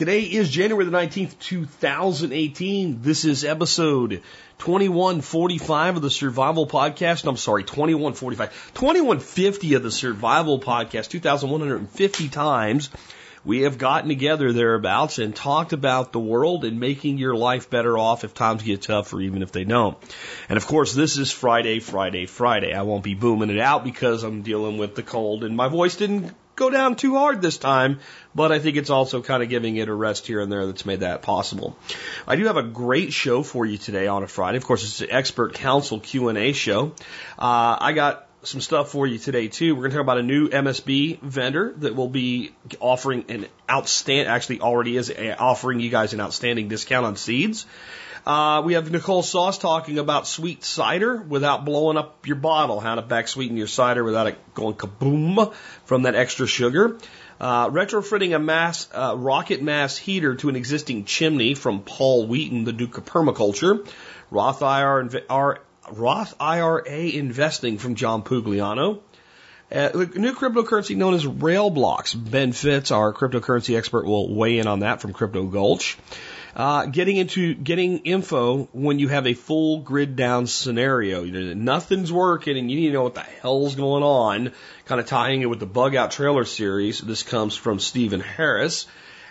Today is January the 19th, 2018. This is episode 2145 of the Survival Podcast. I'm sorry, 2145. 2150 of the Survival Podcast. 2,150 times we have gotten together thereabouts and talked about the world and making your life better off if times get tough or even if they don't. And of course, this is Friday, Friday, Friday. I won't be booming it out because I'm dealing with the cold and my voice didn't go down too hard this time, but I think it's also kind of giving it a rest here and there that's made that possible. I do have a great show for you today on a Friday. Of course, it's an expert council Q&A show. Uh, I got some stuff for you today too. We're going to talk about a new MSB vendor that will be offering an outstanding, actually already is offering you guys an outstanding discount on seeds. Uh, we have Nicole Sauce talking about sweet cider without blowing up your bottle, how to back sweeten your cider without it going kaboom from that extra sugar. Uh, retrofitting a mass uh, rocket mass heater to an existing chimney from Paul Wheaton, the Duke of Permaculture. Roth IR, Roth IRA investing from John Pugliano. Uh, the new cryptocurrency known as RaiBlocks. Ben Fitz, our cryptocurrency expert, will weigh in on that from Crypto Gulch. Uh, getting into getting info when you have a full grid down scenario. You know, nothing's working and you need to know what the hell's going on. Kind of tying it with the bug out trailer series. This comes from Stephen Harris.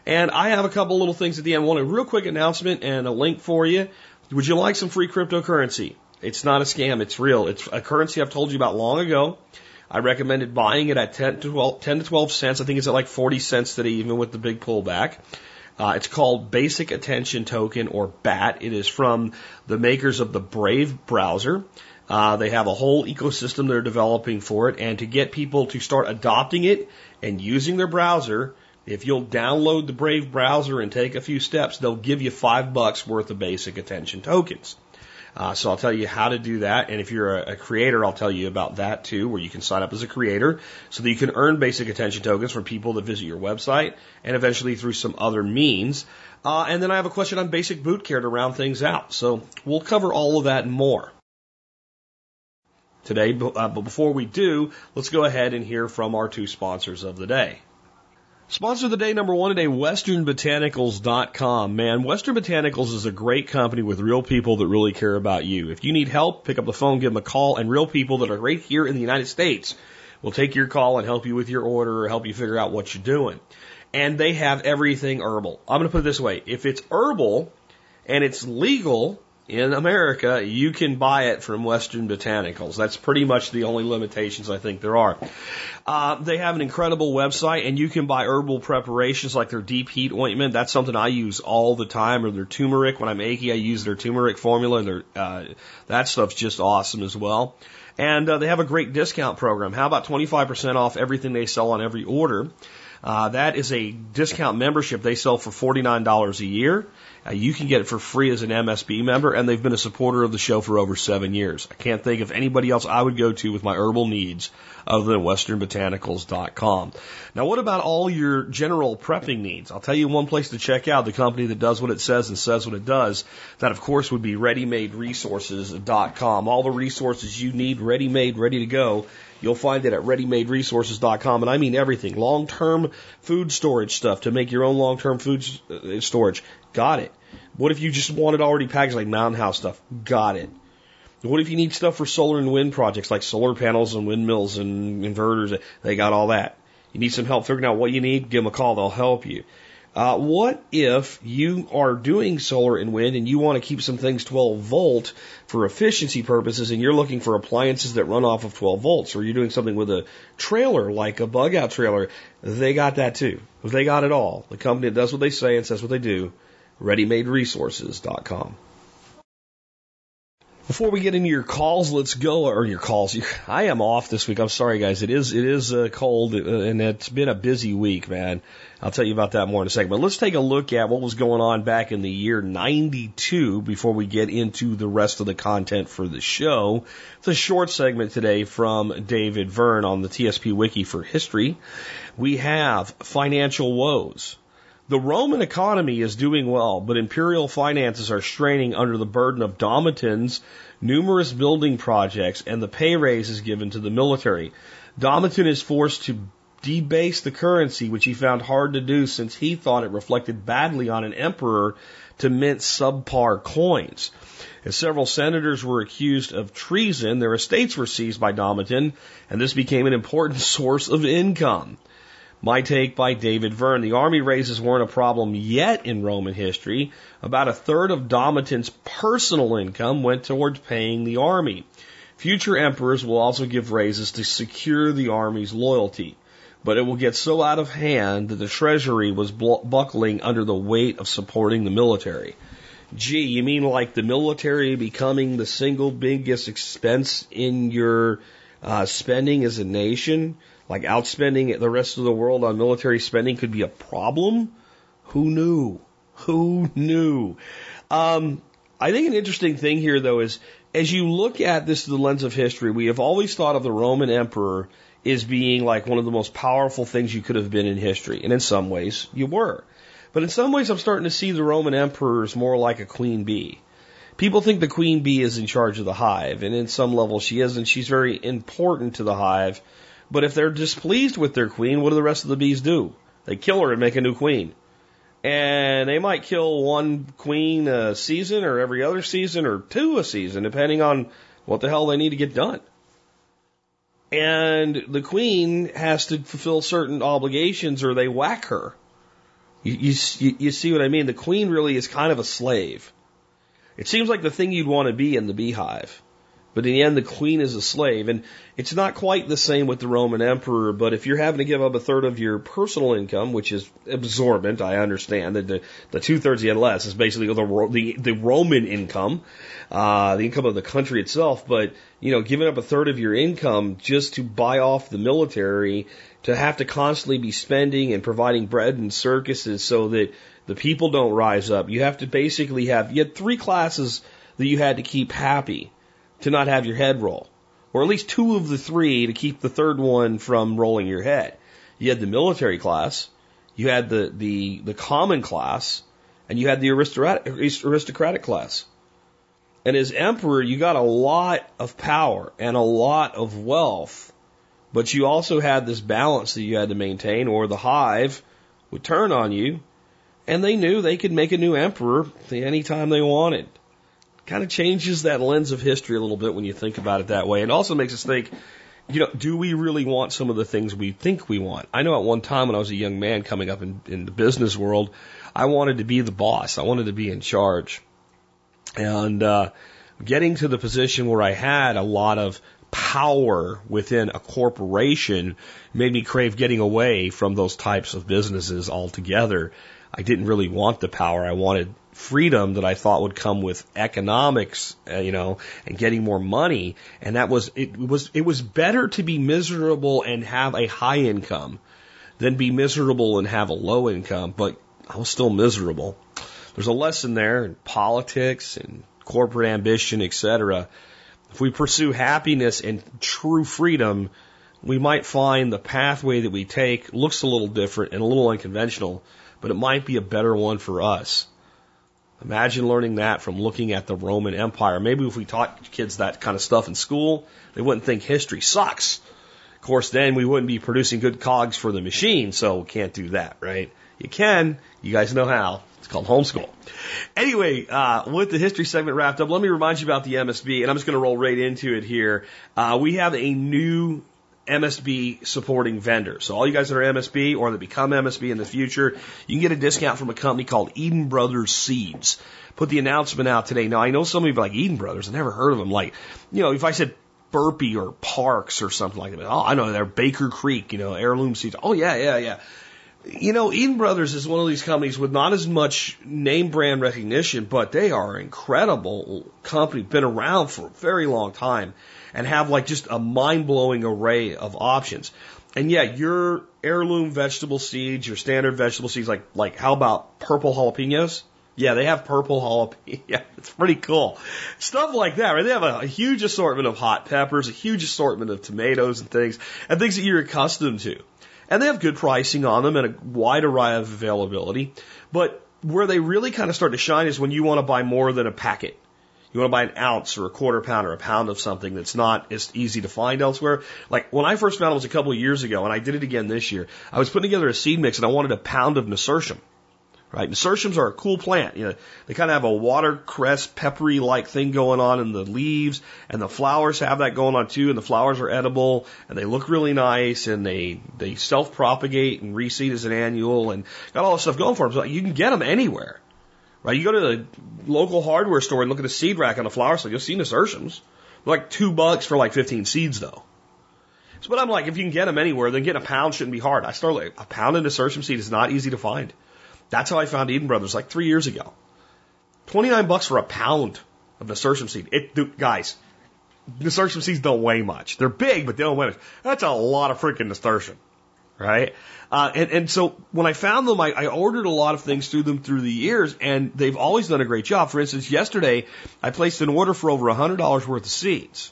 And I have a couple little things at the end. One, a real quick announcement and a link for you. Would you like some free cryptocurrency? It's not a scam. It's real. It's a currency I've told you about long ago. I recommended buying it at 10 to 12, 10 to 12 cents. I think it's at like 40 cents today, even with the big pullback. Uh, it's called Basic Attention Token or BAT. It is from the makers of the Brave browser. Uh, they have a whole ecosystem they're developing for it, and to get people to start adopting it and using their browser, if you'll download the Brave browser and take a few steps, they'll give you five bucks worth of basic attention tokens. Uh, so I'll tell you how to do that. And if you're a, a, creator, I'll tell you about that too, where you can sign up as a creator so that you can earn basic attention tokens from people that visit your website and eventually through some other means. Uh, and then I have a question on basic boot care to round things out. So we'll cover all of that and more today. But, uh, but before we do, let's go ahead and hear from our two sponsors of the day. Sponsor of the day number one today, westernbotanicals.com. Man, Western Botanicals is a great company with real people that really care about you. If you need help, pick up the phone, give them a call, and real people that are right here in the United States will take your call and help you with your order or help you figure out what you're doing. And they have everything herbal. I'm going to put it this way. If it's herbal and it's legal, in America, you can buy it from Western Botanicals. That's pretty much the only limitations I think there are. Uh, they have an incredible website, and you can buy herbal preparations like their deep heat ointment. That's something I use all the time, or their turmeric. When I'm achy, I use their turmeric formula. Their, uh, that stuff's just awesome as well. And uh, they have a great discount program. How about 25% off everything they sell on every order? Uh, that is a discount membership they sell for $49 a year. Uh, you can get it for free as an MSB member, and they've been a supporter of the show for over seven years. I can't think of anybody else I would go to with my herbal needs other than westernbotanicals.com. Now, what about all your general prepping needs? I'll tell you one place to check out, the company that does what it says and says what it does. That, of course, would be readymaderesources.com. All the resources you need, ready made, ready to go You'll find it at readymaderesources.com. And I mean everything. Long term food storage stuff to make your own long term food uh, storage. Got it. What if you just wanted already packaged like Mountain House stuff? Got it. What if you need stuff for solar and wind projects like solar panels and windmills and inverters? They got all that. You need some help figuring out what you need? Give them a call. They'll help you. Uh, what if you are doing solar and wind and you want to keep some things 12 volt for efficiency purposes and you're looking for appliances that run off of 12 volts or you're doing something with a trailer like a bug out trailer? They got that too. They got it all. The company that does what they say and says what they do, readymaderesources.com. Before we get into your calls, let's go, or your calls. I am off this week. I'm sorry, guys. It is, it is uh, cold uh, and it's been a busy week, man. I'll tell you about that more in a second. But let's take a look at what was going on back in the year 92 before we get into the rest of the content for the show. It's a short segment today from David Verne on the TSP Wiki for history. We have financial woes. The Roman economy is doing well, but imperial finances are straining under the burden of Domitian's numerous building projects and the pay raises given to the military. Domitian is forced to debase the currency, which he found hard to do since he thought it reflected badly on an emperor to mint subpar coins. As several senators were accused of treason, their estates were seized by Domitian, and this became an important source of income. My take by David Verne. The army raises weren't a problem yet in Roman history. About a third of Domitian's personal income went towards paying the army. Future emperors will also give raises to secure the army's loyalty, but it will get so out of hand that the treasury was buckling under the weight of supporting the military. Gee, you mean like the military becoming the single biggest expense in your uh, spending as a nation? Like outspending the rest of the world on military spending could be a problem. Who knew? Who knew? Um, I think an interesting thing here, though, is as you look at this through the lens of history, we have always thought of the Roman emperor as being like one of the most powerful things you could have been in history. And in some ways, you were. But in some ways, I'm starting to see the Roman emperors more like a queen bee. People think the queen bee is in charge of the hive, and in some level she is, and she's very important to the hive but if they're displeased with their queen, what do the rest of the bees do? They kill her and make a new queen. And they might kill one queen a season or every other season or two a season, depending on what the hell they need to get done. And the queen has to fulfill certain obligations or they whack her. You, you, you see what I mean? The queen really is kind of a slave. It seems like the thing you'd want to be in the beehive. But in the end, the queen is a slave. And it's not quite the same with the Roman emperor, but if you're having to give up a third of your personal income, which is absorbent, I understand that the, the two thirds you had less is basically the, the, the Roman income, uh, the income of the country itself. But, you know, giving up a third of your income just to buy off the military, to have to constantly be spending and providing bread and circuses so that the people don't rise up. You have to basically have, you had three classes that you had to keep happy to not have your head roll, or at least two of the three to keep the third one from rolling your head. You had the military class, you had the, the, the common class, and you had the aristocratic, aristocratic class. And as emperor, you got a lot of power and a lot of wealth, but you also had this balance that you had to maintain, or the hive would turn on you, and they knew they could make a new emperor any time they wanted kind of changes that lens of history a little bit when you think about it that way. And also makes us think, you know, do we really want some of the things we think we want? I know at one time when I was a young man coming up in, in the business world, I wanted to be the boss. I wanted to be in charge. And, uh, getting to the position where I had a lot of power within a corporation made me crave getting away from those types of businesses altogether. I didn't really want the power. I wanted freedom that I thought would come with economics, uh, you know, and getting more money. And that was, it was, it was better to be miserable and have a high income than be miserable and have a low income, but I was still miserable. There's a lesson there in politics and corporate ambition, etc. If we pursue happiness and true freedom, we might find the pathway that we take looks a little different and a little unconventional, but it might be a better one for us. Imagine learning that from looking at the Roman Empire. Maybe if we taught kids that kind of stuff in school, they wouldn't think history sucks. Of course, then we wouldn't be producing good cogs for the machine, so we can't do that, right? You can. You guys know how. It's called homeschool. Anyway, uh, with the history segment wrapped up, let me remind you about the MSB, and I'm just going to roll right into it here. Uh, we have a new MSB supporting vendor. So all you guys that are MSB or that become MSB in the future, you can get a discount from a company called Eden Brothers Seeds. Put the announcement out today. Now I know some of you like Eden Brothers. I never heard of them. Like, you know, if I said Burpee or Parks or something like that, oh, I know they're Baker Creek, you know, heirloom seeds. Oh yeah, yeah, yeah. you know, Eden Brothers is one of these companies with not as much name brand recognition, but they are an incredible company, been around for a very long time and have like just a mind blowing array of options. And yeah, your heirloom vegetable seeds, your standard vegetable seeds, like, like how about purple jalapenos? Yeah, they have purple jalapeno. Yeah, it's pretty cool. Stuff like that, right? They have a, a huge assortment of hot peppers, a huge assortment of tomatoes and things, and things that you're accustomed to. And they have good pricing on them and a wide array of availability. But where they really kind of start to shine is when you want to buy more than a packet. You want to buy an ounce or a quarter pound or a pound of something that's not as easy to find elsewhere. Like when I first found it was a couple of years ago, and I did it again this year. I was putting together a seed mix and I wanted a pound of nasturtium right? Nasturtiums are a cool plant. You know, they kind of have a watercress, peppery like thing going on in the leaves, and the flowers have that going on too. And the flowers are edible, and they look really nice, and they they self propagate and reseed as an annual, and got all this stuff going for them. So you can get them anywhere, right? You go to the local hardware store and look at a seed rack on a flower store, you'll see nasturtiums. Like two bucks for like 15 seeds though. So, but I'm like, if you can get them anywhere, then getting a pound shouldn't be hard. I started like a pound of nasturtium seed is not easy to find. That's how I found Eden Brothers like three years ago. 29 bucks for a pound of nasturtium seed. It, dude, guys, nasturtium seeds don't weigh much. They're big, but they don't weigh much. That's a lot of freaking nasturtium, right? Uh, and, and so when I found them, I, I ordered a lot of things through them through the years, and they've always done a great job. For instance, yesterday I placed an order for over $100 worth of seeds.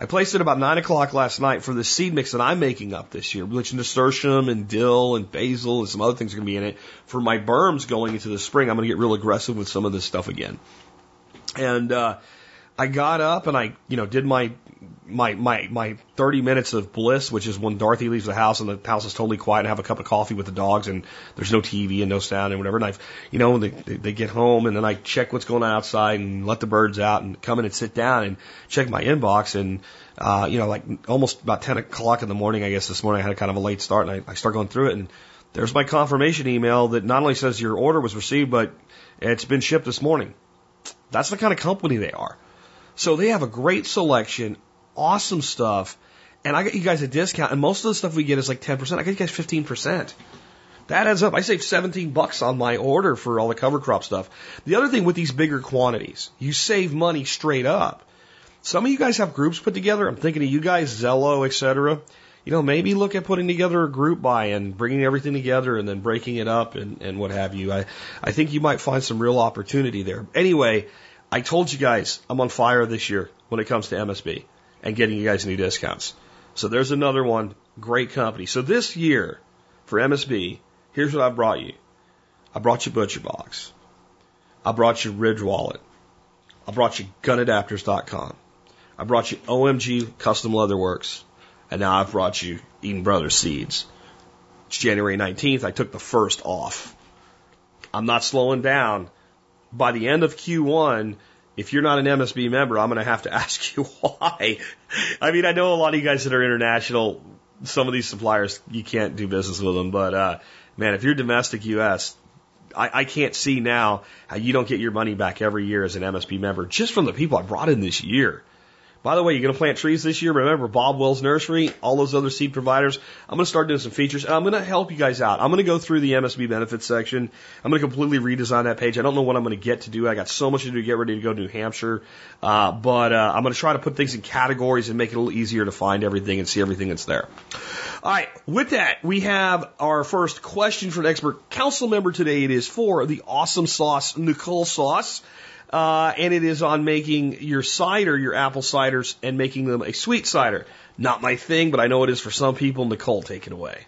I placed it about nine o'clock last night for the seed mix that I'm making up this year, which nasturtium and dill and basil and some other things are going to be in it for my berms going into the spring. I'm going to get real aggressive with some of this stuff again. And, uh, I got up and I, you know, did my my my my 30 minutes of bliss, which is when Dorothy leaves the house and the house is totally quiet and I have a cup of coffee with the dogs and there's no TV and no sound and whatever. And I've, you know, they they get home and then I check what's going on outside and let the birds out and come in and sit down and check my inbox and. Uh, you know, like almost about 10 o'clock in the morning, I guess this morning I had kind of a late start and I, I start going through it and there's my confirmation email that not only says your order was received, but it's been shipped this morning. That's the kind of company they are. So they have a great selection, awesome stuff, and I got you guys a discount, and most of the stuff we get is like 10%. I got you guys 15%. That adds up. I saved 17 bucks on my order for all the cover crop stuff. The other thing with these bigger quantities, you save money straight up. Some of you guys have groups put together. I'm thinking of you guys, Zello, etc. You know, maybe look at putting together a group buy and bringing everything together and then breaking it up and, and what have you. I, I think you might find some real opportunity there. Anyway, I told you guys I'm on fire this year when it comes to MSB and getting you guys new discounts. So there's another one. Great company. So this year for MSB, here's what I brought you. I brought you Butcher Box. I brought you Ridge Wallet. I brought you GunAdapters.com. I brought you OMG Custom Leatherworks. And now I've brought you Eden Brothers Seeds. It's January 19th. I took the first off. I'm not slowing down by the end of Q1, if you're not an MSB member, I'm going to have to ask you why. I mean, I know a lot of you guys that are international, some of these suppliers, you can't do business with them, but, uh, man, if you're domestic US, I, I can't see now how you don't get your money back every year as an MSB member just from the people I brought in this year. By the way, you're going to plant trees this year. Remember Bob Wells Nursery, all those other seed providers. I'm going to start doing some features and I'm going to help you guys out. I'm going to go through the MSB benefits section. I'm going to completely redesign that page. I don't know what I'm going to get to do. I got so much to do to get ready to go to New Hampshire. Uh, but, uh, I'm going to try to put things in categories and make it a little easier to find everything and see everything that's there. All right. With that, we have our first question for an expert council member today. It is for the awesome sauce, Nicole sauce. Uh, and it is on making your cider, your apple ciders, and making them a sweet cider. Not my thing, but I know it is for some people. Nicole, take it away.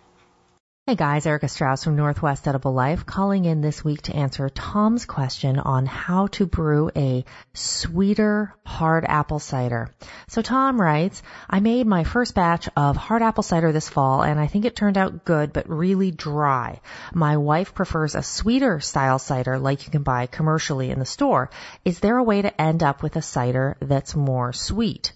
Hey guys, Erica Strauss from Northwest Edible Life calling in this week to answer Tom's question on how to brew a sweeter hard apple cider. So Tom writes, I made my first batch of hard apple cider this fall and I think it turned out good but really dry. My wife prefers a sweeter style cider like you can buy commercially in the store. Is there a way to end up with a cider that's more sweet?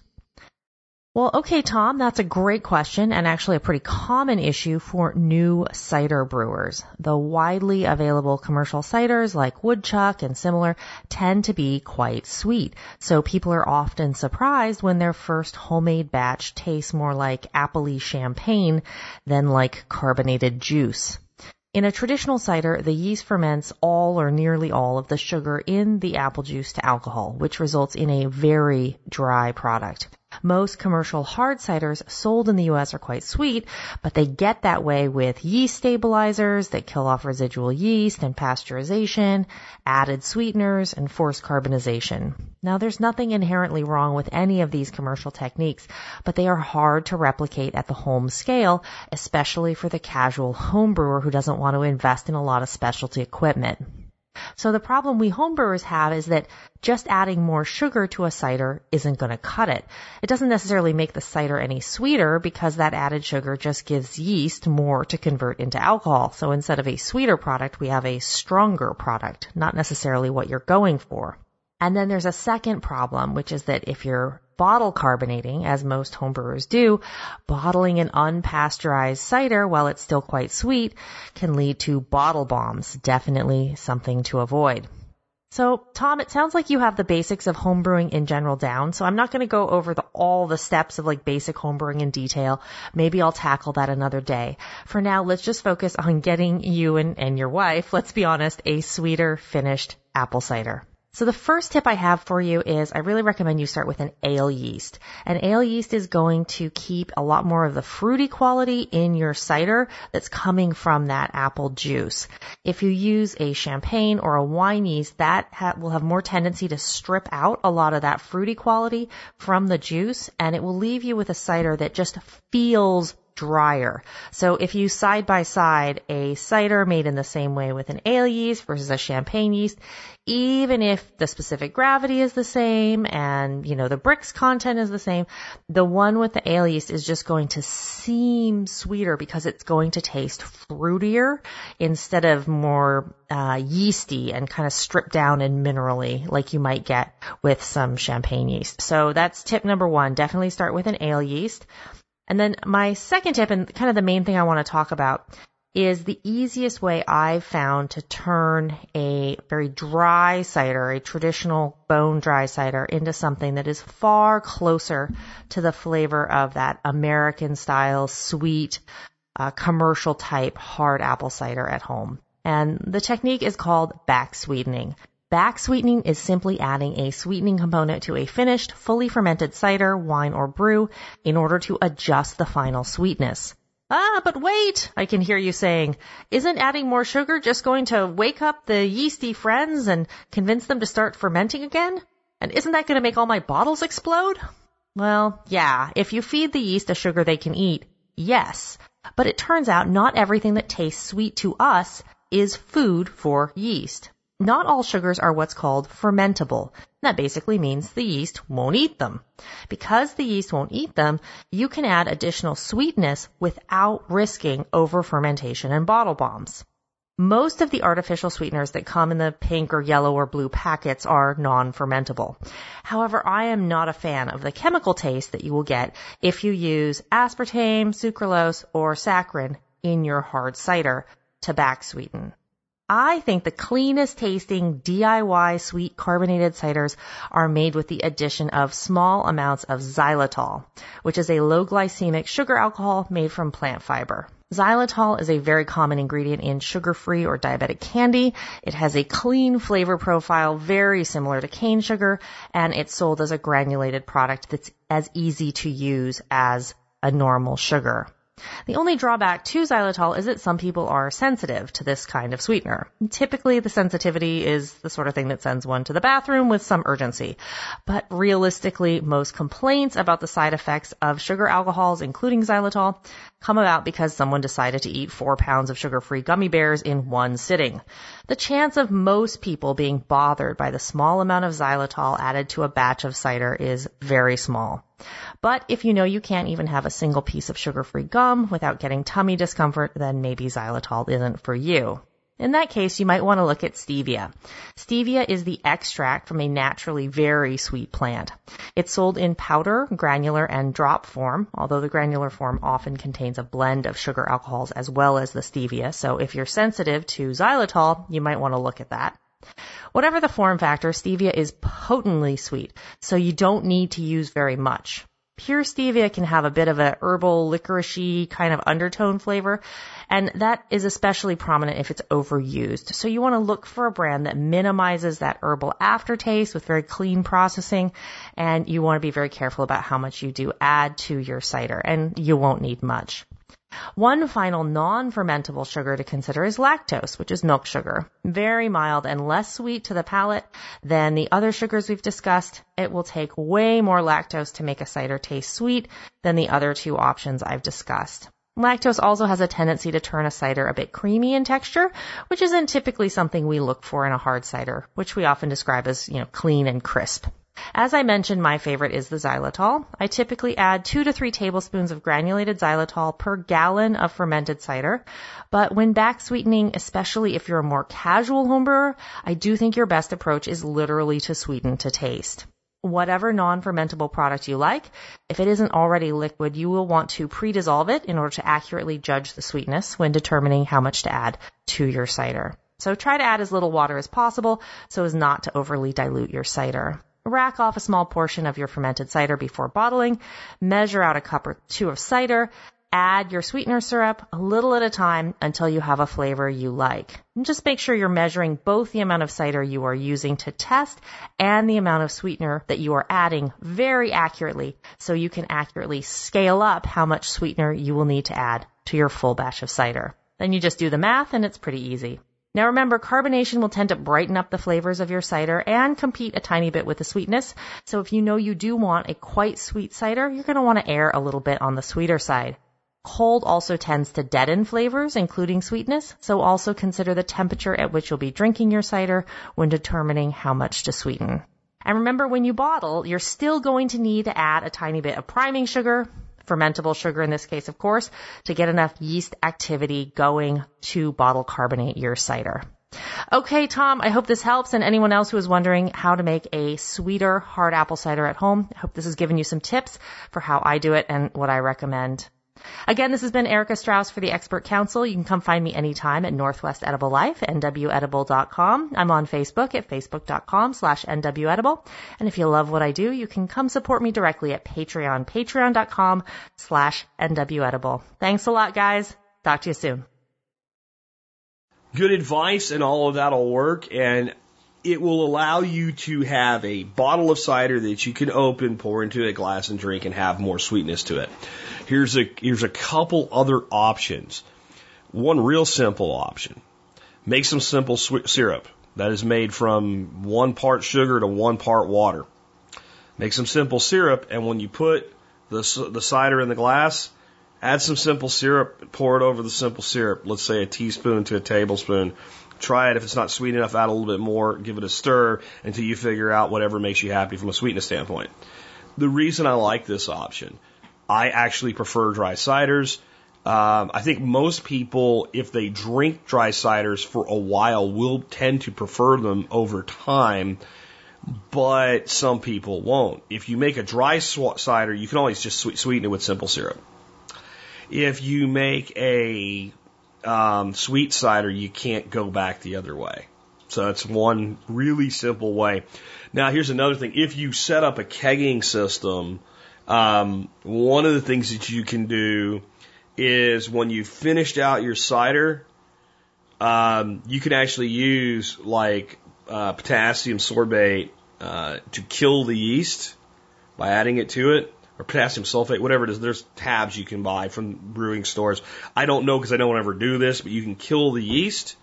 Well, okay, Tom, that's a great question and actually a pretty common issue for new cider brewers. The widely available commercial ciders like Woodchuck and similar tend to be quite sweet. So people are often surprised when their first homemade batch tastes more like appley champagne than like carbonated juice. In a traditional cider, the yeast ferments all or nearly all of the sugar in the apple juice to alcohol, which results in a very dry product. Most commercial hard ciders sold in the US are quite sweet, but they get that way with yeast stabilizers that kill off residual yeast and pasteurization, added sweeteners, and forced carbonization. Now there's nothing inherently wrong with any of these commercial techniques, but they are hard to replicate at the home scale, especially for the casual home brewer who doesn't want to invest in a lot of specialty equipment. So the problem we homebrewers have is that just adding more sugar to a cider isn't going to cut it. It doesn't necessarily make the cider any sweeter because that added sugar just gives yeast more to convert into alcohol. So instead of a sweeter product, we have a stronger product, not necessarily what you're going for. And then there's a second problem, which is that if you're bottle carbonating, as most homebrewers do, bottling an unpasteurized cider while it's still quite sweet can lead to bottle bombs. Definitely something to avoid. So, Tom, it sounds like you have the basics of homebrewing in general down. So I'm not going to go over the, all the steps of like basic homebrewing in detail. Maybe I'll tackle that another day. For now, let's just focus on getting you and, and your wife, let's be honest, a sweeter finished apple cider. So the first tip I have for you is I really recommend you start with an ale yeast. An ale yeast is going to keep a lot more of the fruity quality in your cider that's coming from that apple juice. If you use a champagne or a wine yeast, that ha- will have more tendency to strip out a lot of that fruity quality from the juice and it will leave you with a cider that just feels drier. So if you side by side a cider made in the same way with an ale yeast versus a champagne yeast, even if the specific gravity is the same and, you know, the Brix content is the same, the one with the ale yeast is just going to seem sweeter because it's going to taste fruitier instead of more uh, yeasty and kind of stripped down and minerally like you might get with some champagne yeast. So that's tip number one. Definitely start with an ale yeast. And then my second tip and kind of the main thing I want to talk about is the easiest way I've found to turn a very dry cider, a traditional bone dry cider, into something that is far closer to the flavor of that American style sweet, uh, commercial type hard apple cider at home. And the technique is called back sweetening. Back sweetening is simply adding a sweetening component to a finished, fully fermented cider, wine, or brew in order to adjust the final sweetness. Ah, but wait, I can hear you saying, isn't adding more sugar just going to wake up the yeasty friends and convince them to start fermenting again? And isn't that going to make all my bottles explode? Well, yeah, if you feed the yeast a sugar they can eat, yes. But it turns out not everything that tastes sweet to us is food for yeast. Not all sugars are what's called fermentable. That basically means the yeast won't eat them. Because the yeast won't eat them, you can add additional sweetness without risking over fermentation and bottle bombs. Most of the artificial sweeteners that come in the pink or yellow or blue packets are non-fermentable. However, I am not a fan of the chemical taste that you will get if you use aspartame, sucralose, or saccharin in your hard cider to back sweeten. I think the cleanest tasting DIY sweet carbonated ciders are made with the addition of small amounts of xylitol, which is a low glycemic sugar alcohol made from plant fiber. Xylitol is a very common ingredient in sugar-free or diabetic candy. It has a clean flavor profile very similar to cane sugar and it's sold as a granulated product that's as easy to use as a normal sugar. The only drawback to xylitol is that some people are sensitive to this kind of sweetener. Typically, the sensitivity is the sort of thing that sends one to the bathroom with some urgency. But realistically, most complaints about the side effects of sugar alcohols, including xylitol, come about because someone decided to eat four pounds of sugar-free gummy bears in one sitting. The chance of most people being bothered by the small amount of xylitol added to a batch of cider is very small. But if you know you can't even have a single piece of sugar-free gum without getting tummy discomfort, then maybe xylitol isn't for you. In that case, you might want to look at stevia. Stevia is the extract from a naturally very sweet plant. It's sold in powder, granular, and drop form, although the granular form often contains a blend of sugar alcohols as well as the stevia. So if you're sensitive to xylitol, you might want to look at that. Whatever the form factor, stevia is potently sweet, so you don't need to use very much. Pure stevia can have a bit of a herbal licoricey kind of undertone flavor, and that is especially prominent if it's overused. So you want to look for a brand that minimizes that herbal aftertaste with very clean processing, and you want to be very careful about how much you do add to your cider, and you won't need much. One final non-fermentable sugar to consider is lactose, which is milk sugar. Very mild and less sweet to the palate than the other sugars we've discussed. It will take way more lactose to make a cider taste sweet than the other two options I've discussed. Lactose also has a tendency to turn a cider a bit creamy in texture, which isn't typically something we look for in a hard cider, which we often describe as, you know, clean and crisp. As I mentioned, my favorite is the xylitol. I typically add two to three tablespoons of granulated xylitol per gallon of fermented cider. But when back sweetening, especially if you're a more casual homebrewer, I do think your best approach is literally to sweeten to taste. Whatever non-fermentable product you like, if it isn't already liquid, you will want to pre-dissolve it in order to accurately judge the sweetness when determining how much to add to your cider. So try to add as little water as possible so as not to overly dilute your cider. Rack off a small portion of your fermented cider before bottling. Measure out a cup or two of cider. Add your sweetener syrup a little at a time until you have a flavor you like. And just make sure you're measuring both the amount of cider you are using to test and the amount of sweetener that you are adding very accurately so you can accurately scale up how much sweetener you will need to add to your full batch of cider. Then you just do the math and it's pretty easy. Now remember, carbonation will tend to brighten up the flavors of your cider and compete a tiny bit with the sweetness. So if you know you do want a quite sweet cider, you're going to want to err a little bit on the sweeter side. Cold also tends to deaden flavors, including sweetness, so also consider the temperature at which you'll be drinking your cider when determining how much to sweeten. And remember, when you bottle, you're still going to need to add a tiny bit of priming sugar, fermentable sugar in this case, of course, to get enough yeast activity going to bottle carbonate your cider. Okay, Tom, I hope this helps. And anyone else who is wondering how to make a sweeter hard apple cider at home, I hope this has given you some tips for how I do it and what I recommend. Again, this has been Erica Strauss for the Expert Council. You can come find me anytime at Northwest Edible Life, nwedible.com. I'm on Facebook at facebook.com slash nwedible. And if you love what I do, you can come support me directly at Patreon, patreon.com slash nwedible. Thanks a lot, guys. Talk to you soon. Good advice and all of that'll work. And it will allow you to have a bottle of cider that you can open, pour into a glass and drink and have more sweetness to it. Here's a, here's a couple other options. One real simple option. Make some simple syrup that is made from one part sugar to one part water. Make some simple syrup and when you put the, the cider in the glass, add some simple syrup, pour it over the simple syrup. Let's say a teaspoon to a tablespoon Try it. If it's not sweet enough, add a little bit more. Give it a stir until you figure out whatever makes you happy from a sweetness standpoint. The reason I like this option, I actually prefer dry ciders. Um, I think most people, if they drink dry ciders for a while, will tend to prefer them over time, but some people won't. If you make a dry cider, you can always just sweeten it with simple syrup. If you make a um, sweet cider, you can't go back the other way. So that's one really simple way. Now, here's another thing. If you set up a kegging system, um, one of the things that you can do is when you finished out your cider, um, you can actually use like uh, potassium sorbate uh, to kill the yeast by adding it to it or potassium sulfate, whatever it is. There's tabs you can buy from brewing stores. I don't know because I don't ever do this, but you can kill the yeast.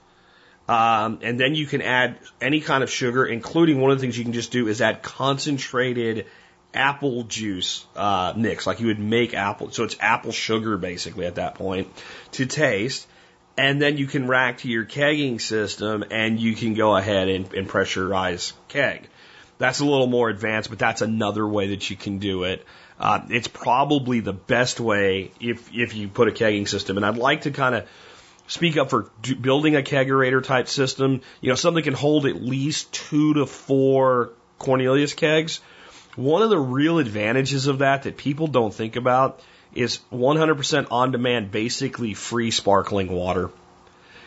Um, and then you can add any kind of sugar, including one of the things you can just do is add concentrated apple juice uh, mix, like you would make apple. So it's apple sugar basically at that point to taste. And then you can rack to your kegging system and you can go ahead and, and pressurize keg. That's a little more advanced, but that's another way that you can do it. Uh, it's probably the best way if if you put a kegging system. And I'd like to kind of speak up for building a kegerator type system. You know, something can hold at least two to four Cornelius kegs. One of the real advantages of that that people don't think about is 100% on demand, basically free sparkling water.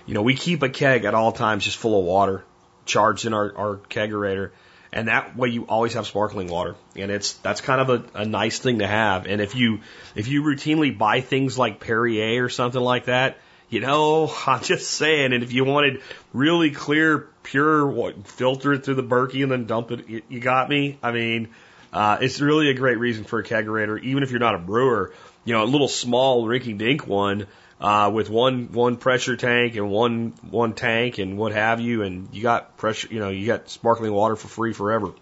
You know, we keep a keg at all times just full of water charged in our, our kegerator. And that way you always have sparkling water, and it's that's kind of a, a nice thing to have. And if you if you routinely buy things like Perrier or something like that, you know, I'm just saying. And if you wanted really clear, pure, what, filter it through the Berkey and then dump it, you, you got me. I mean, uh, it's really a great reason for a kegerator, even if you're not a brewer. You know, a little small rinky dink one uh, with one one pressure tank and one one tank and what have you, and you got pressure. You know, you got sparkling water for free forever.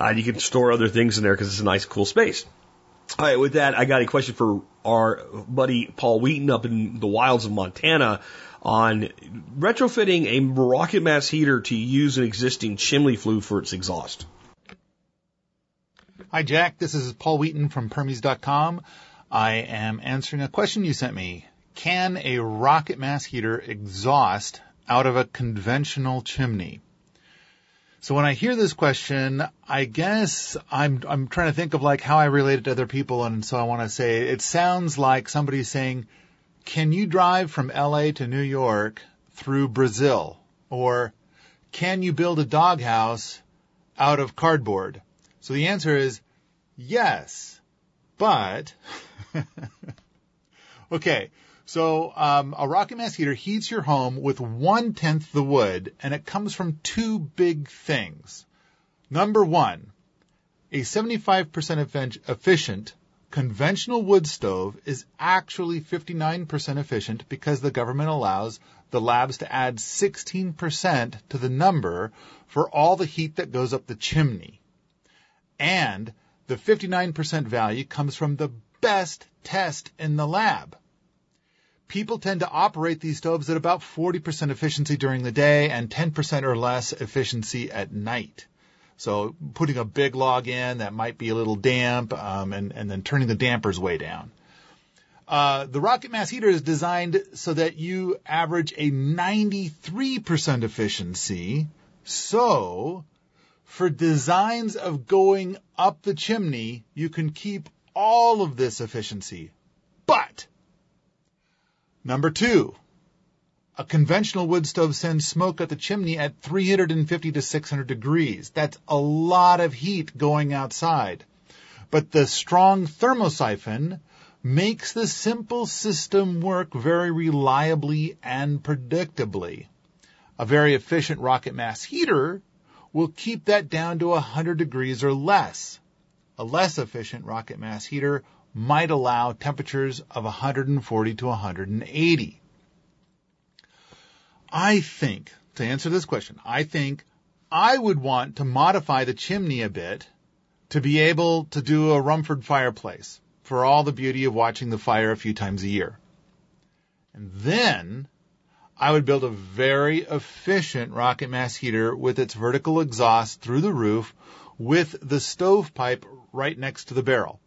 Uh, you can store other things in there because it's a nice, cool space. All right, with that, I got a question for our buddy Paul Wheaton up in the wilds of Montana on retrofitting a rocket mass heater to use an existing chimney flue for its exhaust. Hi, Jack. This is Paul Wheaton from Permies.com. I am answering a question you sent me. Can a rocket mass heater exhaust out of a conventional chimney? So when I hear this question, I guess I'm I'm trying to think of like how I relate it to other people, and so I want to say it sounds like somebody's saying, "Can you drive from L.A. to New York through Brazil?" or "Can you build a doghouse out of cardboard?" So the answer is yes, but okay. So um, a rocket mass heater heats your home with one tenth the wood, and it comes from two big things. Number one, a 75% efficient conventional wood stove is actually 59% efficient because the government allows the labs to add 16% to the number for all the heat that goes up the chimney. And the 59% value comes from the best test in the lab people tend to operate these stoves at about 40% efficiency during the day and 10% or less efficiency at night. So putting a big log in that might be a little damp, um, and, and then turning the dampers way down. Uh, the rocket mass heater is designed so that you average a 93% efficiency. So for designs of going up the chimney, you can keep all of this efficiency. Number two, a conventional wood stove sends smoke at the chimney at 350 to 600 degrees. That's a lot of heat going outside. But the strong thermosiphon makes the simple system work very reliably and predictably. A very efficient rocket mass heater will keep that down to 100 degrees or less. A less efficient rocket mass heater might allow temperatures of 140 to 180. I think, to answer this question, I think I would want to modify the chimney a bit to be able to do a Rumford fireplace for all the beauty of watching the fire a few times a year. And then I would build a very efficient rocket mass heater with its vertical exhaust through the roof with the stovepipe right next to the barrel.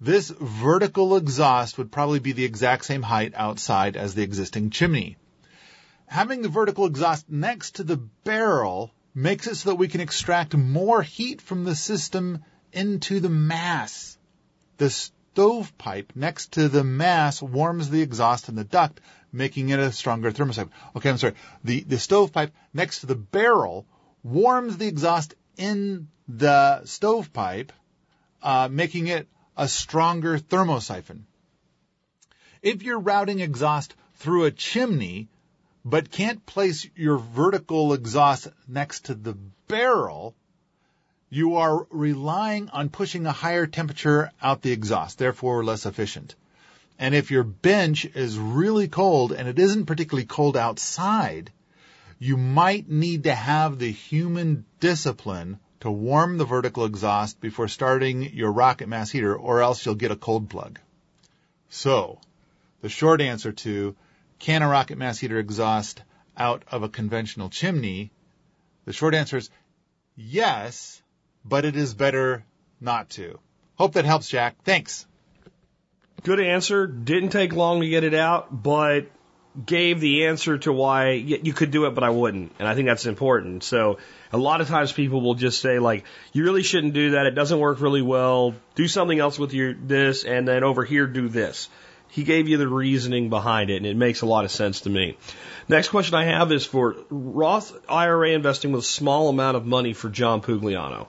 This vertical exhaust would probably be the exact same height outside as the existing chimney. Having the vertical exhaust next to the barrel makes it so that we can extract more heat from the system into the mass. The stovepipe next to the mass warms the exhaust in the duct, making it a stronger thermosiphon. Okay, I'm sorry. The, the stovepipe next to the barrel warms the exhaust in the stovepipe, uh, making it a stronger thermosiphon. If you're routing exhaust through a chimney, but can't place your vertical exhaust next to the barrel, you are relying on pushing a higher temperature out the exhaust, therefore less efficient. And if your bench is really cold and it isn't particularly cold outside, you might need to have the human discipline to warm the vertical exhaust before starting your rocket mass heater or else you'll get a cold plug. So, the short answer to can a rocket mass heater exhaust out of a conventional chimney? The short answer is yes, but it is better not to. Hope that helps, Jack. Thanks. Good answer. Didn't take long to get it out, but gave the answer to why you could do it, but I wouldn't. And I think that's important. So a lot of times people will just say like, you really shouldn't do that. It doesn't work really well. Do something else with your this and then over here do this. he gave you the reasoning behind it, and it makes a lot of sense to me. Next question I have is for Roth IRA investing with a small amount of money for John Pugliano.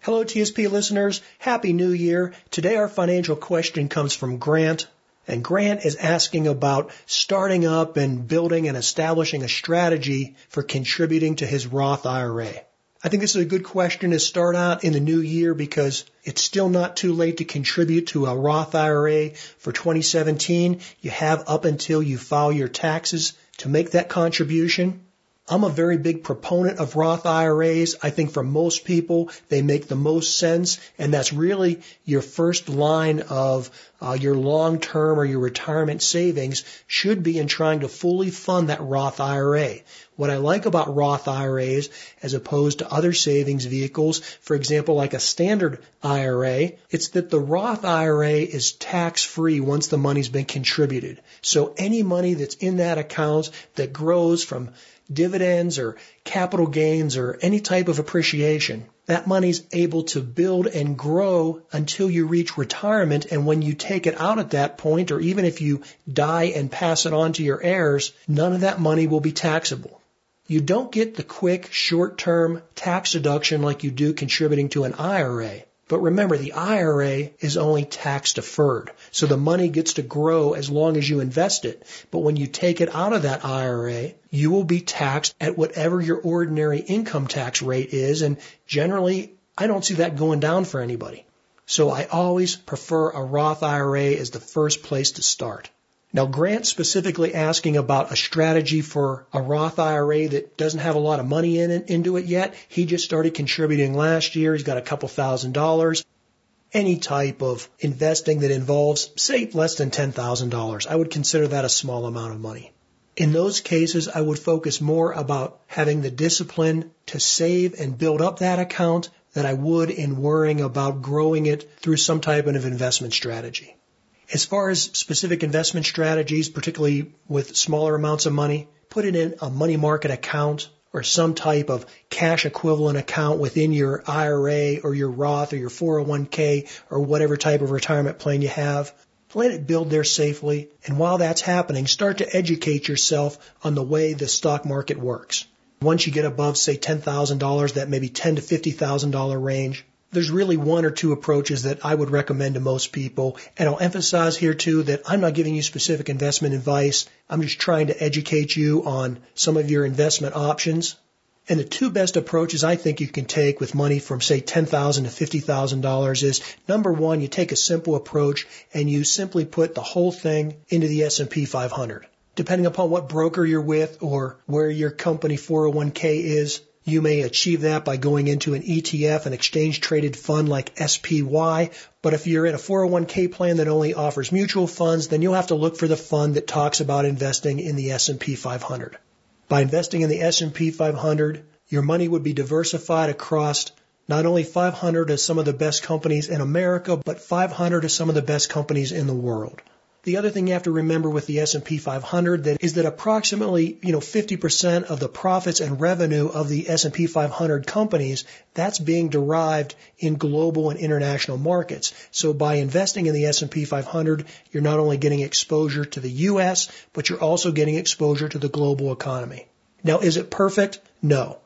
Hello, TSP listeners. Happy New Year. Today our financial question comes from Grant. And Grant is asking about starting up and building and establishing a strategy for contributing to his Roth IRA. I think this is a good question to start out in the new year because it's still not too late to contribute to a Roth IRA for 2017. You have up until you file your taxes to make that contribution. I'm a very big proponent of Roth IRAs. I think for most people, they make the most sense, and that's really your first line of uh, your long-term or your retirement savings should be in trying to fully fund that Roth IRA. What I like about Roth IRAs as opposed to other savings vehicles, for example, like a standard IRA, it's that the Roth IRA is tax free once the money's been contributed. So any money that's in that account that grows from dividends or capital gains or any type of appreciation, that money's able to build and grow until you reach retirement. And when you take it out at that point, or even if you die and pass it on to your heirs, none of that money will be taxable. You don't get the quick short-term tax deduction like you do contributing to an IRA. But remember, the IRA is only tax deferred. So the money gets to grow as long as you invest it. But when you take it out of that IRA, you will be taxed at whatever your ordinary income tax rate is. And generally, I don't see that going down for anybody. So I always prefer a Roth IRA as the first place to start. Now, Grant specifically asking about a strategy for a Roth IRA that doesn't have a lot of money in it, into it yet. He just started contributing last year. He's got a couple thousand dollars. Any type of investing that involves, say, less than $10,000, I would consider that a small amount of money. In those cases, I would focus more about having the discipline to save and build up that account than I would in worrying about growing it through some type of investment strategy. As far as specific investment strategies, particularly with smaller amounts of money, put it in a money market account or some type of cash equivalent account within your IRA or your Roth or your 401k or whatever type of retirement plan you have. Let it build there safely. And while that's happening, start to educate yourself on the way the stock market works. Once you get above, say, $10,000, that maybe $10 to $50,000 range, there's really one or two approaches that I would recommend to most people. And I'll emphasize here too that I'm not giving you specific investment advice. I'm just trying to educate you on some of your investment options. And the two best approaches I think you can take with money from say $10,000 to $50,000 is number one, you take a simple approach and you simply put the whole thing into the S&P 500. Depending upon what broker you're with or where your company 401k is, you may achieve that by going into an ETF, an exchange traded fund like SPY. But if you're in a 401k plan that only offers mutual funds, then you'll have to look for the fund that talks about investing in the S&P 500. By investing in the S&P 500, your money would be diversified across not only 500 of some of the best companies in America, but 500 of some of the best companies in the world. The other thing you have to remember with the S&P 500 that is that approximately, you know, 50% of the profits and revenue of the S&P 500 companies, that's being derived in global and international markets. So by investing in the S&P 500, you're not only getting exposure to the US, but you're also getting exposure to the global economy. Now, is it perfect? No.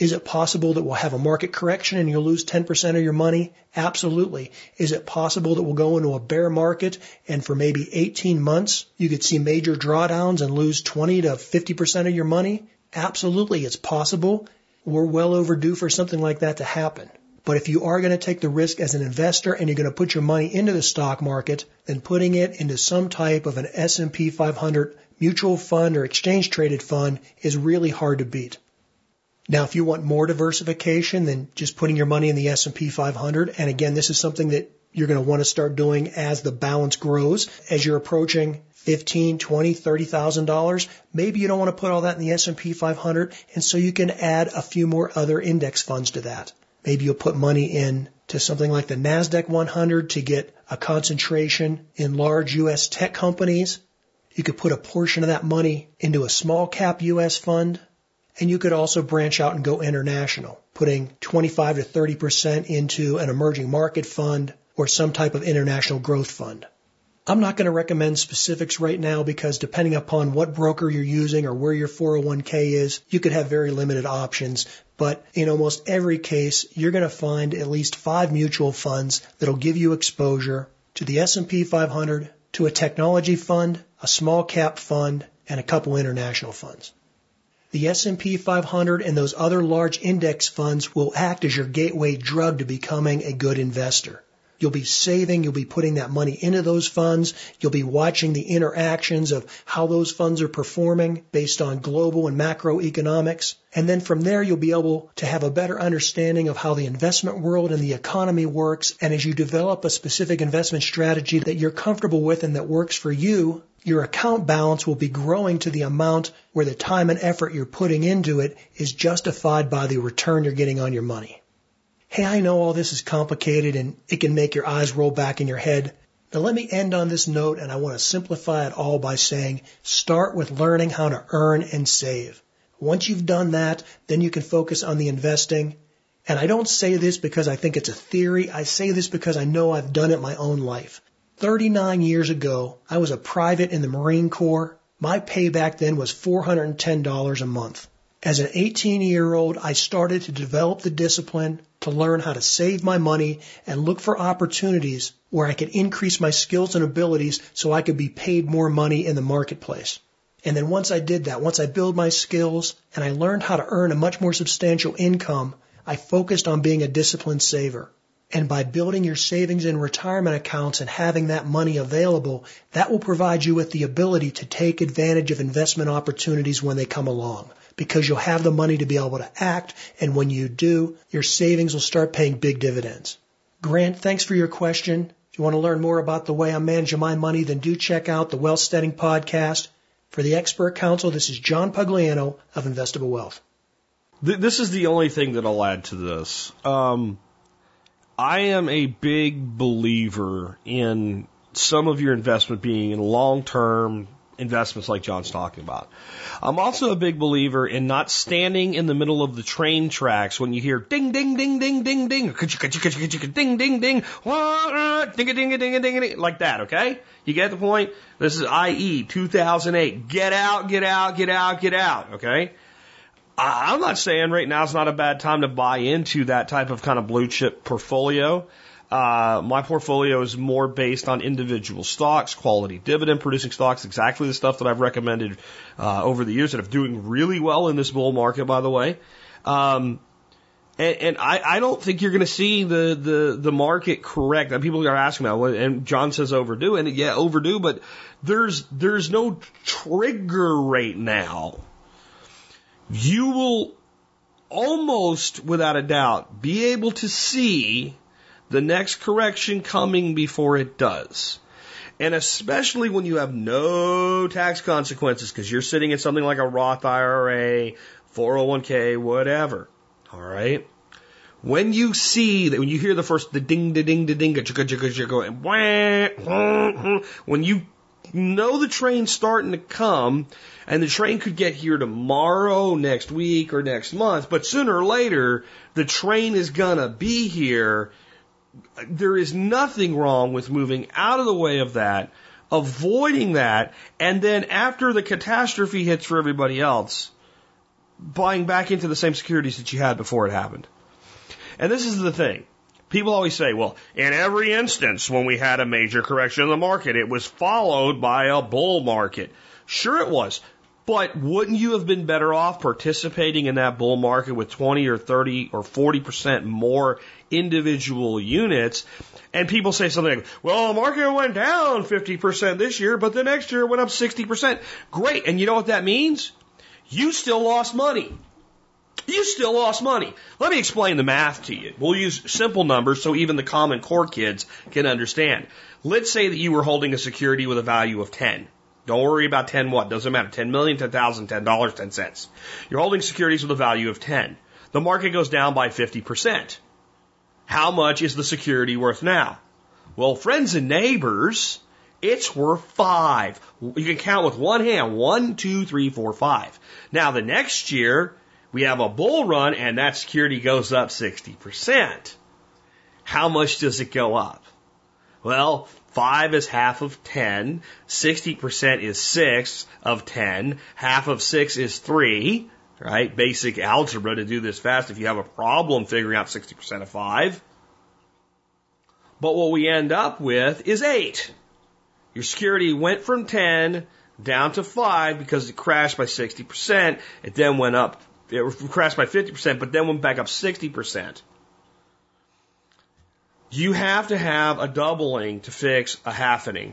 Is it possible that we'll have a market correction and you'll lose 10% of your money? Absolutely. Is it possible that we'll go into a bear market and for maybe 18 months you could see major drawdowns and lose 20 to 50% of your money? Absolutely. It's possible. We're well overdue for something like that to happen. But if you are going to take the risk as an investor and you're going to put your money into the stock market, then putting it into some type of an S&P 500 mutual fund or exchange traded fund is really hard to beat. Now, if you want more diversification than just putting your money in the S&P 500, and again, this is something that you're going to want to start doing as the balance grows, as you're approaching 15, 20, 30,000 dollars. Maybe you don't want to put all that in the S&P 500, and so you can add a few more other index funds to that. Maybe you'll put money in to something like the Nasdaq 100 to get a concentration in large U.S. tech companies. You could put a portion of that money into a small cap U.S. fund and you could also branch out and go international, putting 25 to 30% into an emerging market fund or some type of international growth fund. I'm not going to recommend specifics right now because depending upon what broker you're using or where your 401k is, you could have very limited options. But in almost every case, you're going to find at least five mutual funds that'll give you exposure to the S&P 500, to a technology fund, a small cap fund, and a couple international funds. The S&P 500 and those other large index funds will act as your gateway drug to becoming a good investor. You'll be saving, you'll be putting that money into those funds, you'll be watching the interactions of how those funds are performing based on global and macroeconomics. And then from there, you'll be able to have a better understanding of how the investment world and the economy works. And as you develop a specific investment strategy that you're comfortable with and that works for you, your account balance will be growing to the amount where the time and effort you're putting into it is justified by the return you're getting on your money. Hey, I know all this is complicated and it can make your eyes roll back in your head. Now let me end on this note and I want to simplify it all by saying start with learning how to earn and save. Once you've done that, then you can focus on the investing. And I don't say this because I think it's a theory. I say this because I know I've done it my own life. 39 years ago, I was a private in the Marine Corps. My payback then was $410 a month. As an 18 year old, I started to develop the discipline to learn how to save my money and look for opportunities where I could increase my skills and abilities so I could be paid more money in the marketplace. And then once I did that, once I built my skills and I learned how to earn a much more substantial income, I focused on being a disciplined saver. And by building your savings and retirement accounts and having that money available, that will provide you with the ability to take advantage of investment opportunities when they come along because you'll have the money to be able to act. And when you do, your savings will start paying big dividends. Grant, thanks for your question. If you want to learn more about the way I'm managing my money, then do check out the Wealthsteading podcast. For the expert council, this is John Pugliano of Investable Wealth. This is the only thing that I'll add to this. Um, I am a big believer in some of your investment being in long term investments like John's talking about. I'm also a big believer in not standing in the middle of the train tracks when you hear ding, ding, ding, ding, ding, ding, ding, ding, ding, ding, ah, ding, ding, ding, ding, like that, okay? You get the point? This is IE 2008. Get out, get out, get out, get out, okay? I'm not saying right now is not a bad time to buy into that type of kind of blue chip portfolio. Uh, my portfolio is more based on individual stocks, quality dividend producing stocks, exactly the stuff that I've recommended uh, over the years that are doing really well in this bull market, by the way. Um, and, and I, I don't think you're going to see the, the, the market correct. And people are asking about, and John says overdue, and yeah, overdue, but there's, there's no trigger right now you will almost without a doubt be able to see the next correction coming before it does. And especially when you have no tax consequences because you're sitting in something like a Roth IRA, 401k, whatever. All right. When you see that, when you hear the first, the ding, the ding, the ding, chug, chug, chug, you're going when you know the train's starting to come, and the train could get here tomorrow, next week, or next month, but sooner or later, the train is gonna be here. There is nothing wrong with moving out of the way of that, avoiding that, and then after the catastrophe hits for everybody else, buying back into the same securities that you had before it happened. And this is the thing. People always say, well, in every instance when we had a major correction in the market, it was followed by a bull market. Sure it was. But wouldn't you have been better off participating in that bull market with 20 or 30 or 40% more individual units? And people say something like, well, the market went down 50% this year, but the next year it went up 60%. Great. And you know what that means? You still lost money you still lost money. Let me explain the math to you. We'll use simple numbers so even the common core kids can understand. Let's say that you were holding a security with a value of 10. Don't worry about 10 what, doesn't matter. 10 million, 10,000, 10 dollars, 10 cents. You're holding securities with a value of 10. The market goes down by 50%. How much is the security worth now? Well, friends and neighbors, it's worth five. You can count with one hand. One, two, three, four, five. Now the next year, we have a bull run and that security goes up 60%. How much does it go up? Well, 5 is half of 10. 60% is 6 of 10. Half of 6 is 3, right? Basic algebra to do this fast if you have a problem figuring out 60% of 5. But what we end up with is 8. Your security went from 10 down to 5 because it crashed by 60%. It then went up, it crashed by 50%, but then went back up 60% you have to have a doubling to fix a halfening.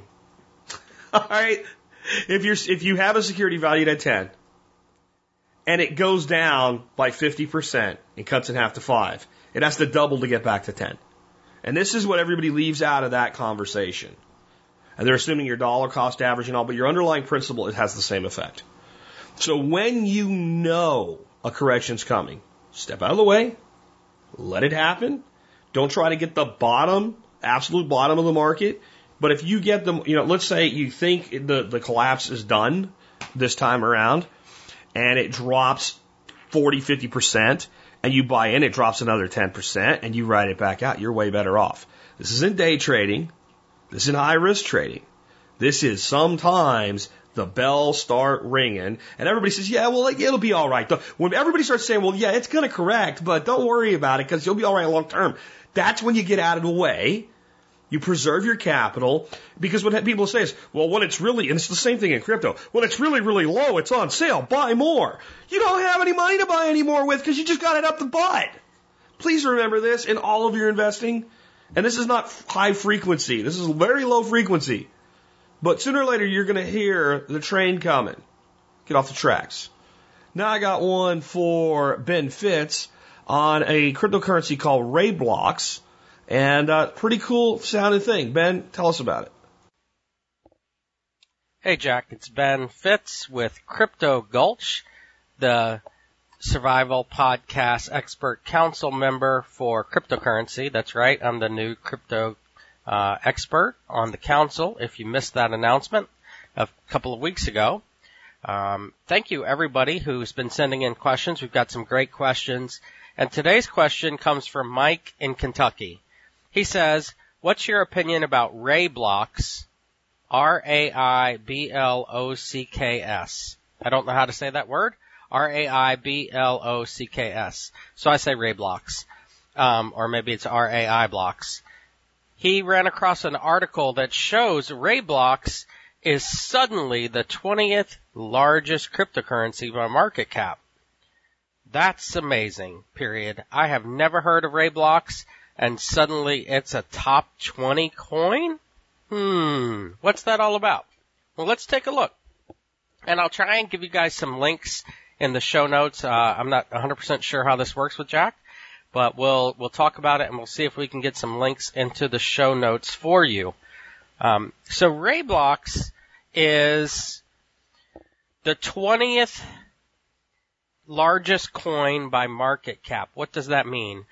All right. If you're, if you have a security valued at 10 and it goes down by 50% and cuts in half to five, it has to double to get back to 10. And this is what everybody leaves out of that conversation. And they're assuming your dollar cost average and all, but your underlying principle, it has the same effect. So when you know a correction's coming, step out of the way, let it happen, don't try to get the bottom, absolute bottom of the market. But if you get them, you know, let's say you think the, the collapse is done this time around and it drops 40, 50% and you buy in, it drops another 10% and you ride it back out, you're way better off. This isn't day trading. This isn't high risk trading. This is sometimes the bells start ringing and everybody says, yeah, well, it'll be all right. When everybody starts saying, well, yeah, it's going to correct, but don't worry about it because you'll be all right long term. That's when you get out of the way. You preserve your capital because what people say is, well, when it's really, and it's the same thing in crypto, when it's really, really low, it's on sale, buy more. You don't have any money to buy any more with because you just got it up the butt. Please remember this in all of your investing. And this is not high frequency. This is very low frequency. But sooner or later, you're going to hear the train coming. Get off the tracks. Now I got one for Ben Fitz on a cryptocurrency called RaiBlocks, and uh, pretty cool sounding thing. Ben, tell us about it. Hey Jack, it's Ben Fitz with Crypto Gulch, the survival podcast expert council member for cryptocurrency. That's right, I'm the new crypto uh, expert on the council. If you missed that announcement a couple of weeks ago, um, thank you everybody who's been sending in questions. We've got some great questions. And today's question comes from Mike in Kentucky. He says, what's your opinion about RaiBlocks? R-A-I-B-L-O-C-K-S. I don't know how to say that word. R-A-I-B-L-O-C-K-S. So I say RaiBlocks. Um, or maybe it's R-A-I blocks. He ran across an article that shows RaiBlocks is suddenly the 20th largest cryptocurrency by market cap. That's amazing, period. I have never heard of RaiBlocks and suddenly it's a top 20 coin? Hmm, what's that all about? Well, let's take a look. And I'll try and give you guys some links in the show notes. Uh, I'm not 100% sure how this works with Jack, but we'll, we'll talk about it and we'll see if we can get some links into the show notes for you. Um, so RaiBlocks is the 20th largest coin by market cap. What does that mean?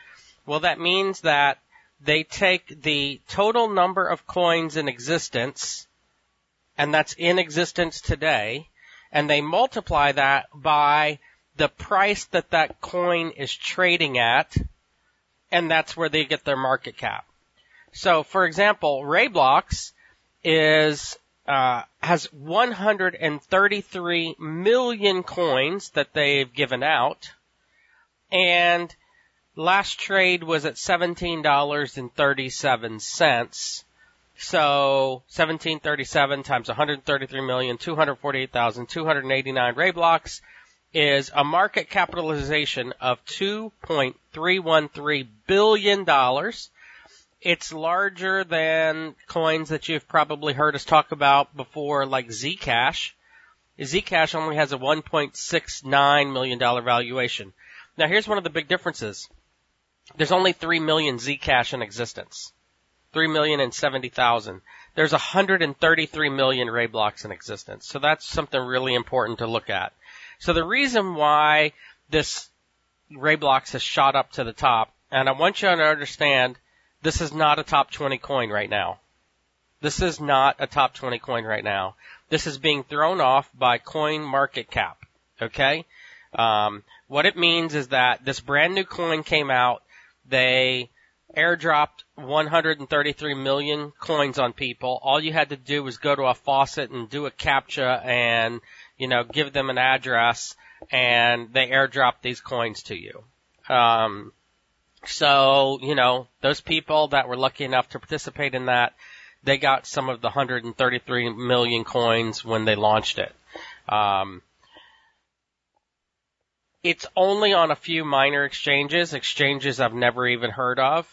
Well, that means that they take the total number of coins in existence, and that's in existence today, and they multiply that by the price that that coin is trading at, and that's where they get their market cap. So, for example, RaiBlocks is uh, has 133 million coins that they've given out, and last trade was at $17.37. So 1737 times 133 million, 248,289 RaiBlocks is a market capitalization of 2.313 billion dollars it's larger than coins that you've probably heard us talk about before, like Zcash. Zcash only has a $1.69 million valuation. Now here's one of the big differences. There's only 3 million Zcash in existence. 3 million and 70,000. There's 133 million RaiBlocks in existence. So that's something really important to look at. So the reason why this RaiBlocks has shot up to the top, and I want you to understand this is not a top 20 coin right now. This is not a top 20 coin right now. This is being thrown off by coin market cap. Okay? Um, what it means is that this brand new coin came out. They airdropped 133 million coins on people. All you had to do was go to a faucet and do a captcha and, you know, give them an address and they airdrop these coins to you. Um, so, you know, those people that were lucky enough to participate in that, they got some of the 133 million coins when they launched it. Um, it's only on a few minor exchanges, exchanges I've never even heard of.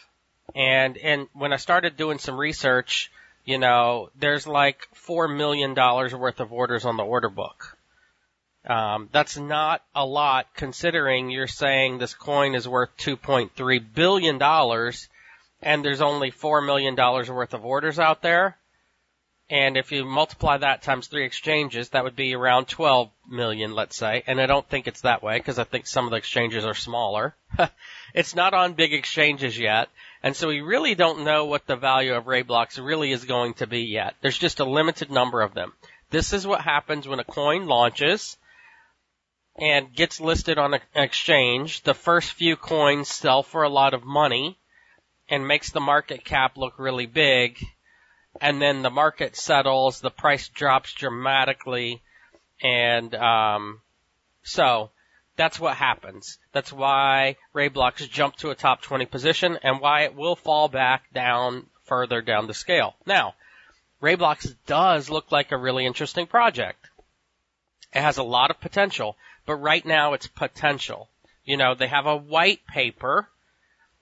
And, and when I started doing some research, you know, there's like four million dollars worth of orders on the order book. Um, that's not a lot considering you're saying this coin is worth 2.3 billion dollars and there's only four million dollars worth of orders out there. And if you multiply that times three exchanges, that would be around 12 million, let's say. And I don't think it's that way because I think some of the exchanges are smaller. it's not on big exchanges yet. And so we really don't know what the value of RaiBlocks really is going to be yet. There's just a limited number of them. This is what happens when a coin launches and gets listed on an exchange. The first few coins sell for a lot of money and makes the market cap look really big. And then the market settles, the price drops dramatically, and um, so that's what happens. That's why RaiBlocks jump to a top 20 position and why it will fall back down further down the scale. Now, RaiBlocks does look like a really interesting project. It has a lot of potential but right now it's potential. You know, they have a white paper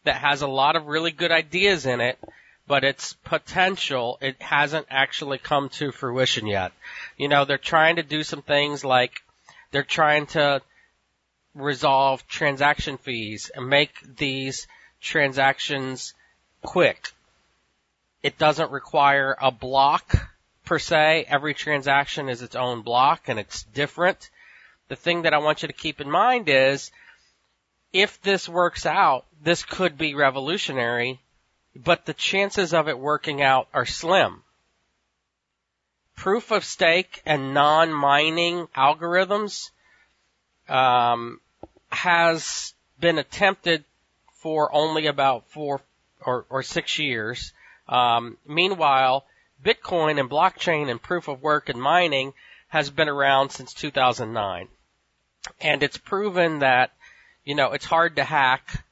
that has a lot of really good ideas in it, but it's potential. It hasn't actually come to fruition yet. You know, they're trying to do some things like they're trying to resolve transaction fees and make these transactions quick. It doesn't require a block per se. Every transaction is its own block and it's different the thing that I want you to keep in mind is if this works out, this could be revolutionary, but the chances of it working out are slim. Proof of stake and non-mining algorithms um, has been attempted for only about four or, or six years. Um, meanwhile, Bitcoin and blockchain and proof of work and mining has been around since 2009 and it's proven that you know it's hard to hack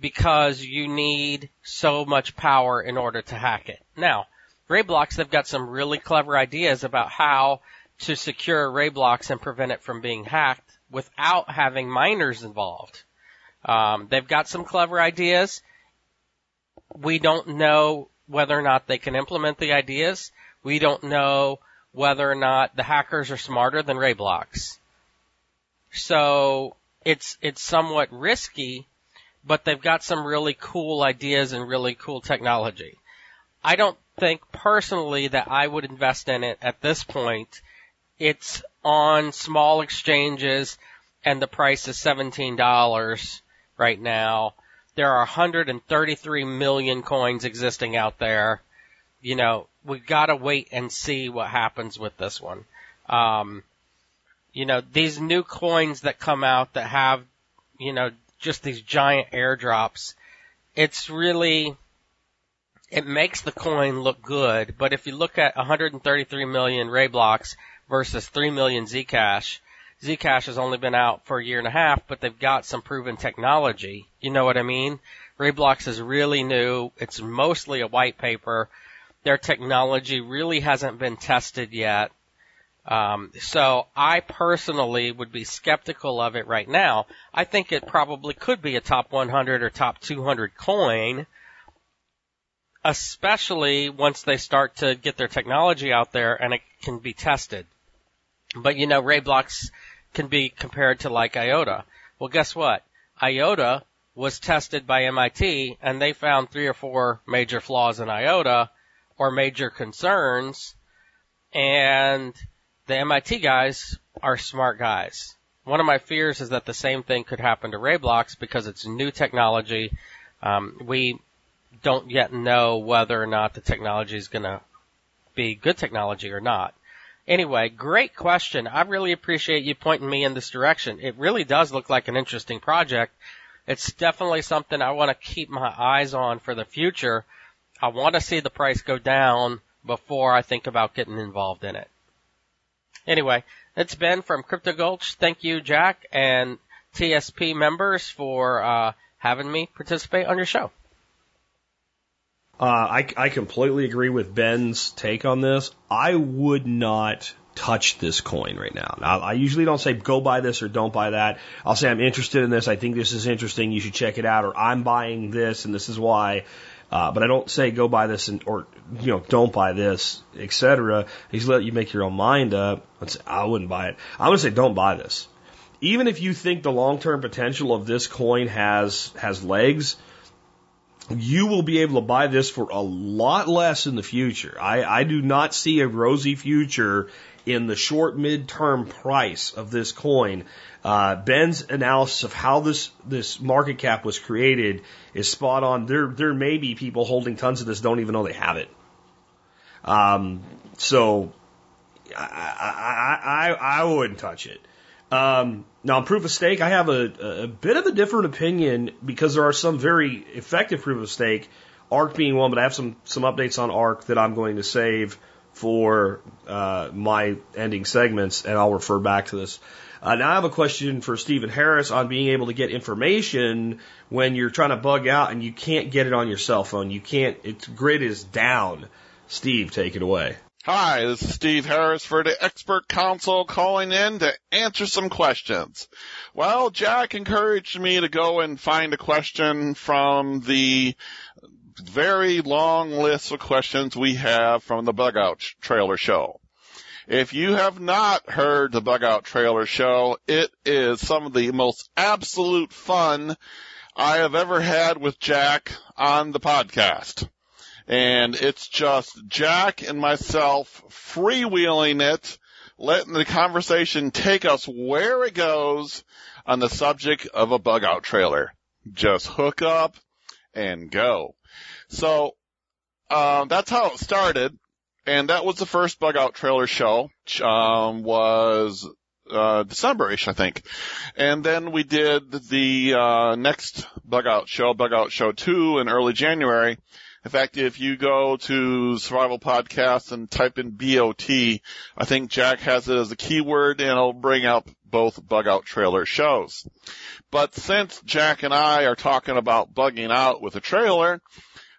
because you need so much power in order to hack it. Now, RaiBlocks they've got some really clever ideas about how to secure RaiBlocks and prevent it from being hacked without having miners involved. Um, they've got some clever ideas. We don't know whether or not they can implement the ideas. We don't know whether or not the hackers are smarter than RaiBlocks. So it's, it's somewhat risky, but they've got some really cool ideas and really cool technology. I don't think personally that I would invest in it at this point. It's on small exchanges and the price is $17 right now. There are 133 million coins existing out there. You know, we've got to wait and see what happens with this one. Um, you know, these new coins that come out that have, you know, just these giant airdrops, it's really, it makes the coin look good, but if you look at 133 million RaiBlocks versus 3 million Zcash, Zcash has only been out for a year and a half, but they've got some proven technology. You know what I mean? RaiBlocks is really new. It's mostly a white paper. Their technology really hasn't been tested yet. Um, so I personally would be skeptical of it right now. I think it probably could be a top 100 or top 200 coin, especially once they start to get their technology out there and it can be tested. But you know, RaiBlocks can be compared to like IOTA. Well, guess what? IOTA was tested by MIT and they found three or four major flaws in IOTA or major concerns and the MIT guys are smart guys. One of my fears is that the same thing could happen to RaiBlocks because it's new technology. Um, we don't yet know whether or not the technology is going to be good technology or not. Anyway, great question. I really appreciate you pointing me in this direction. It really does look like an interesting project. it's definitely something I want to keep my eyes on for the future. I want to see the price go down before I think about getting involved in it. Anyway, it's Ben from Crypto Gulch. Thank you, Jack, and TSP members for uh, having me participate on your show. Uh, I, I completely agree with Ben's take on this. I would not touch this coin right now. now. I usually don't say go buy this or don't buy that. I'll say I'm interested in this. I think this is interesting. You should check it out. Or I'm buying this and this is why. Uh, but I don't say go buy this and or you know don't buy this, etc. He's let you make your own mind up. Say, I wouldn't buy it. I would say don't buy this. Even if you think the long term potential of this coin has has legs, you will be able to buy this for a lot less in the future. I, I do not see a rosy future in the short mid-term price of this coin. Uh, Ben's analysis of how this this market cap was created is spot on. There there may be people holding tons of this don't even know they have it. Um, so I, I I I wouldn't touch it. Um, now, on proof of stake, I have a, a bit of a different opinion because there are some very effective proof of stake, ARC being one, but I have some, some updates on ARC that I'm going to save for uh, my ending segments, and I'll refer back to this. Uh, now, I have a question for Stephen Harris on being able to get information when you're trying to bug out and you can't get it on your cell phone. You can't, its grid is down. Steve, take it away. Hi, this is Steve Harris for the Expert Council calling in to answer some questions. Well, Jack encouraged me to go and find a question from the very long list of questions we have from the Bug Out Trailer Show. If you have not heard the Bug Out Trailer Show, it is some of the most absolute fun I have ever had with Jack on the podcast and it's just Jack and myself freewheeling it, letting the conversation take us where it goes on the subject of a bug out trailer. Just hook up and go. So, uh, that's how it started. And that was the first bug out trailer show, um, was, uh, December-ish, I think. And then we did the, uh, next bug out show, bug out show two in early January. In fact, if you go to Survival Podcast and type in BOT, I think Jack has it as a keyword and it'll bring up both bug out trailer shows. But since Jack and I are talking about bugging out with a trailer,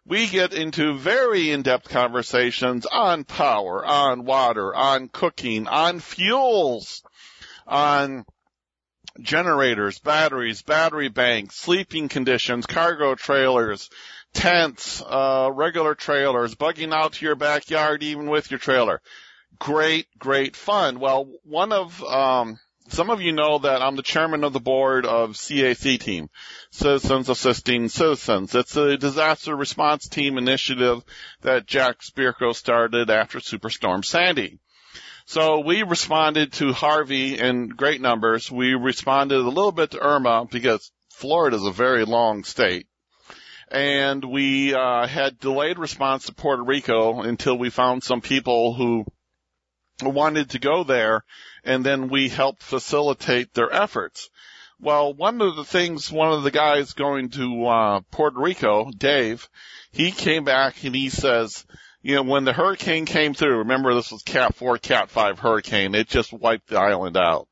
we get into very in-depth conversations on power, on water, on cooking, on fuels, on generators, batteries, battery banks, sleeping conditions, cargo trailers, tents, uh, regular trailers, bugging out to your backyard even with your trailer. Great, great fun. Well, one of, um, some of you know that I'm the chairman of the board of CAC team, Citizens Assisting Citizens. It's a disaster response team initiative that Jack Spirko started after Superstorm Sandy. So we responded to Harvey in great numbers. We responded a little bit to Irma because Florida is a very long state and we uh, had delayed response to Puerto Rico until we found some people who wanted to go there, and then we helped facilitate their efforts. Well, one of the things, one of the guys going to uh, Puerto Rico, Dave, he came back and he says, you know, when the hurricane came through, remember this was Cat 4, Cat 5 hurricane, it just wiped the island out.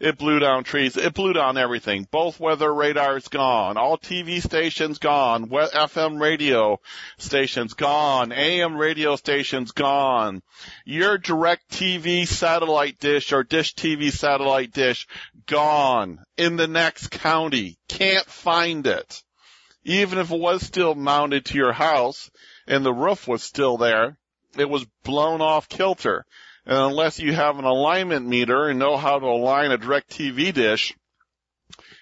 It blew down trees. It blew down everything. Both weather radars gone. All TV stations gone. FM radio stations gone. AM radio stations gone. Your direct TV satellite dish or dish TV satellite dish gone in the next county. Can't find it. Even if it was still mounted to your house and the roof was still there, it was blown off kilter. And unless you have an alignment meter and know how to align a direct TV dish,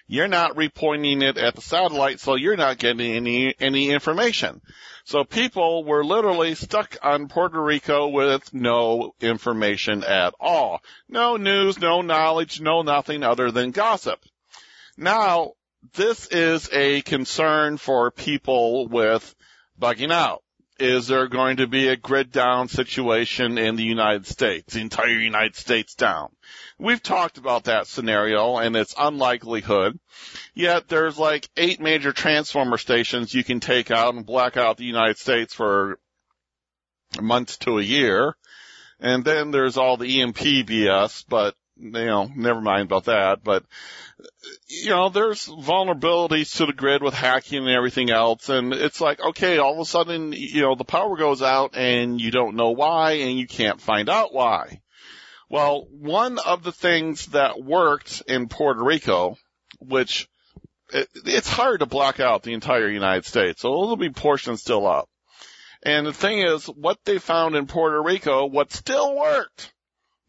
you're not repointing it at the satellite, so you're not getting any, any information. So people were literally stuck on Puerto Rico with no information at all. No news, no knowledge, no nothing other than gossip. Now, this is a concern for people with bugging out. Is there going to be a grid down situation in the United States, the entire United States down? We've talked about that scenario and its unlikelihood. Yet there's like eight major transformer stations you can take out and black out the United States for months to a year. And then there's all the EMP BS, but you know, never mind about that. But you know, there's vulnerabilities to the grid with hacking and everything else. And it's like, okay, all of a sudden, you know, the power goes out and you don't know why and you can't find out why. Well, one of the things that worked in Puerto Rico, which it, it's hard to block out the entire United States, so there'll be portions still up. And the thing is, what they found in Puerto Rico, what still worked,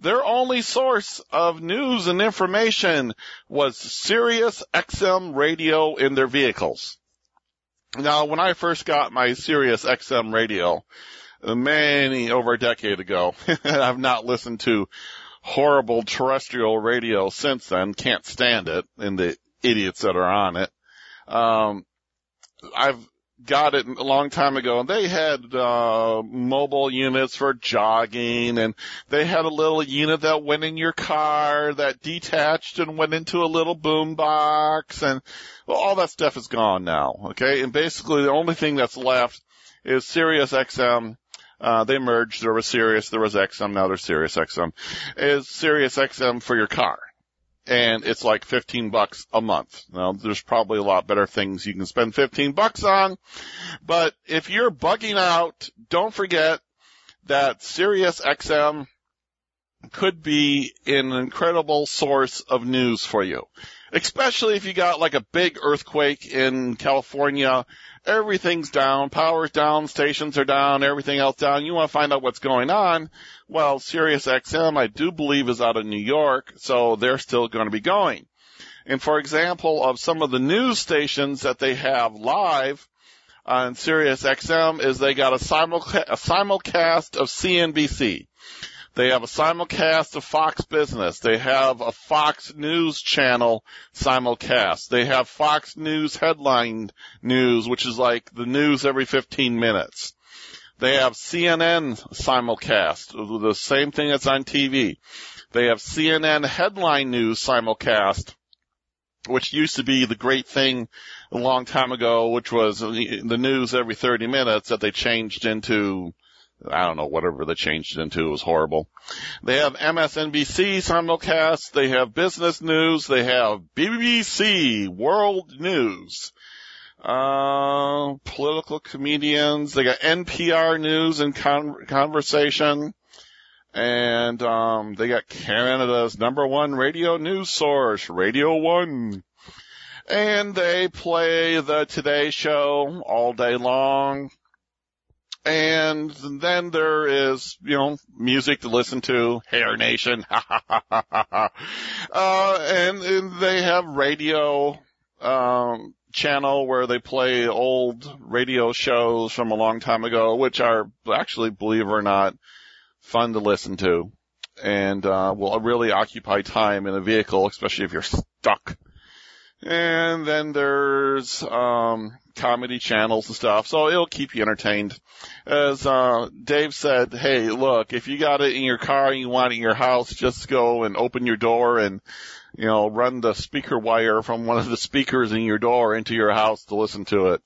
their only source of news and information was Sirius XM radio in their vehicles. Now, when I first got my Sirius XM radio, many over a decade ago, I've not listened to horrible terrestrial radio since then. Can't stand it and the idiots that are on it. Um, I've got it a long time ago and they had uh mobile units for jogging and they had a little unit that went in your car that detached and went into a little boom box and well, all that stuff is gone now okay and basically the only thing that's left is Sirius XM uh, they merged. There was Sirius, there was XM, now there's Sirius XM. Is Sirius XM for your car? And it's like 15 bucks a month. Now, there's probably a lot better things you can spend 15 bucks on, but if you're bugging out, don't forget that Sirius XM could be an incredible source of news for you. Especially if you got like a big earthquake in California, everything's down, power's down, stations are down, everything else down. You want to find out what's going on. Well, Sirius XM, I do believe is out of New York, so they're still going to be going. And for example, of some of the news stations that they have live on Sirius XM is they got a, a simulcast of CNBC. They have a simulcast of Fox Business. They have a Fox News channel simulcast. They have Fox News headline news, which is like the news every 15 minutes. They have CNN simulcast, the same thing that's on TV. They have CNN headline news simulcast, which used to be the great thing a long time ago, which was the news every 30 minutes that they changed into, I don't know, whatever they changed it into. It was horrible. They have MSNBC simulcast. They have business news. They have BBC World News uh, political comedians. They got NPR news and con- conversation. And, um, they got Canada's number one radio news source, Radio One. And they play the Today Show all day long. And then there is, you know, music to listen to, Hair Nation, ha uh, and, and they have radio, um, channel where they play old radio shows from a long time ago, which are actually, believe it or not, fun to listen to and, uh, will really occupy time in a vehicle, especially if you're stuck. And then there's, um, comedy channels and stuff, so it'll keep you entertained. As, uh, Dave said, hey, look, if you got it in your car and you want it in your house, just go and open your door and you know, run the speaker wire from one of the speakers in your door into your house to listen to it.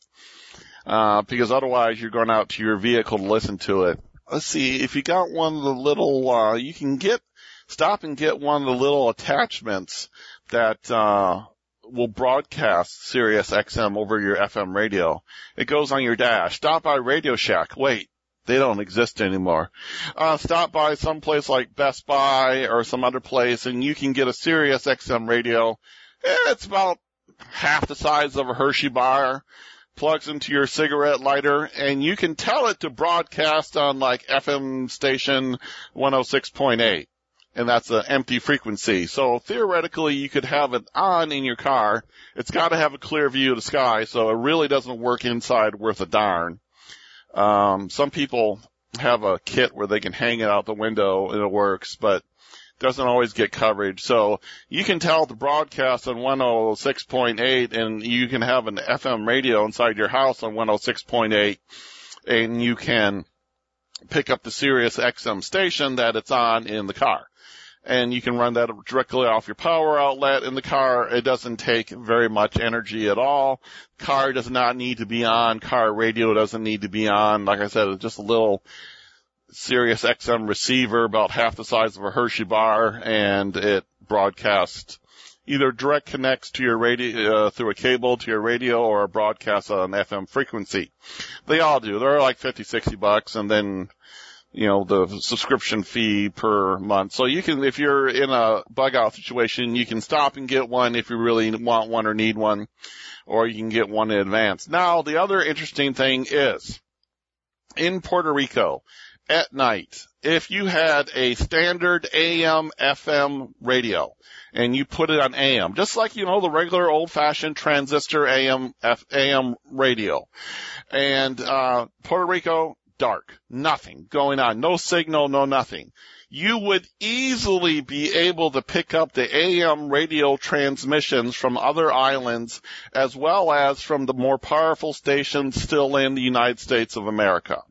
Uh, because otherwise you're going out to your vehicle to listen to it. Let's see, if you got one of the little, uh, you can get, stop and get one of the little attachments that, uh, will broadcast Sirius XM over your FM radio. It goes on your dash. Stop by Radio Shack. Wait, they don't exist anymore. Uh, stop by some place like Best Buy or some other place and you can get a Sirius XM radio. It's about half the size of a Hershey bar, plugs into your cigarette lighter, and you can tell it to broadcast on like FM station 106.8. And that's an empty frequency. So theoretically you could have it on in your car. It's gotta have a clear view of the sky, so it really doesn't work inside worth a darn. Um, some people have a kit where they can hang it out the window and it works, but doesn't always get coverage. So you can tell the broadcast on 106.8 and you can have an FM radio inside your house on 106.8 and you can pick up the Sirius XM station that it's on in the car. And you can run that directly off your power outlet in the car. It doesn't take very much energy at all. Car does not need to be on. Car radio doesn't need to be on. Like I said, it's just a little Sirius XM receiver about half the size of a Hershey bar and it broadcasts either direct connects to your radio uh, through a cable to your radio or broadcasts on an FM frequency. They all do. They're like 50, 60 bucks and then you know, the subscription fee per month. So you can, if you're in a bug out situation, you can stop and get one if you really want one or need one, or you can get one in advance. Now, the other interesting thing is, in Puerto Rico, at night, if you had a standard AM FM radio and you put it on AM, just like, you know, the regular old fashioned transistor AM, F, AM radio. And, uh, Puerto Rico, dark. Nothing going on. No signal, no nothing. You would easily be able to pick up the AM radio transmissions from other islands as well as from the more powerful stations still in the United States of America.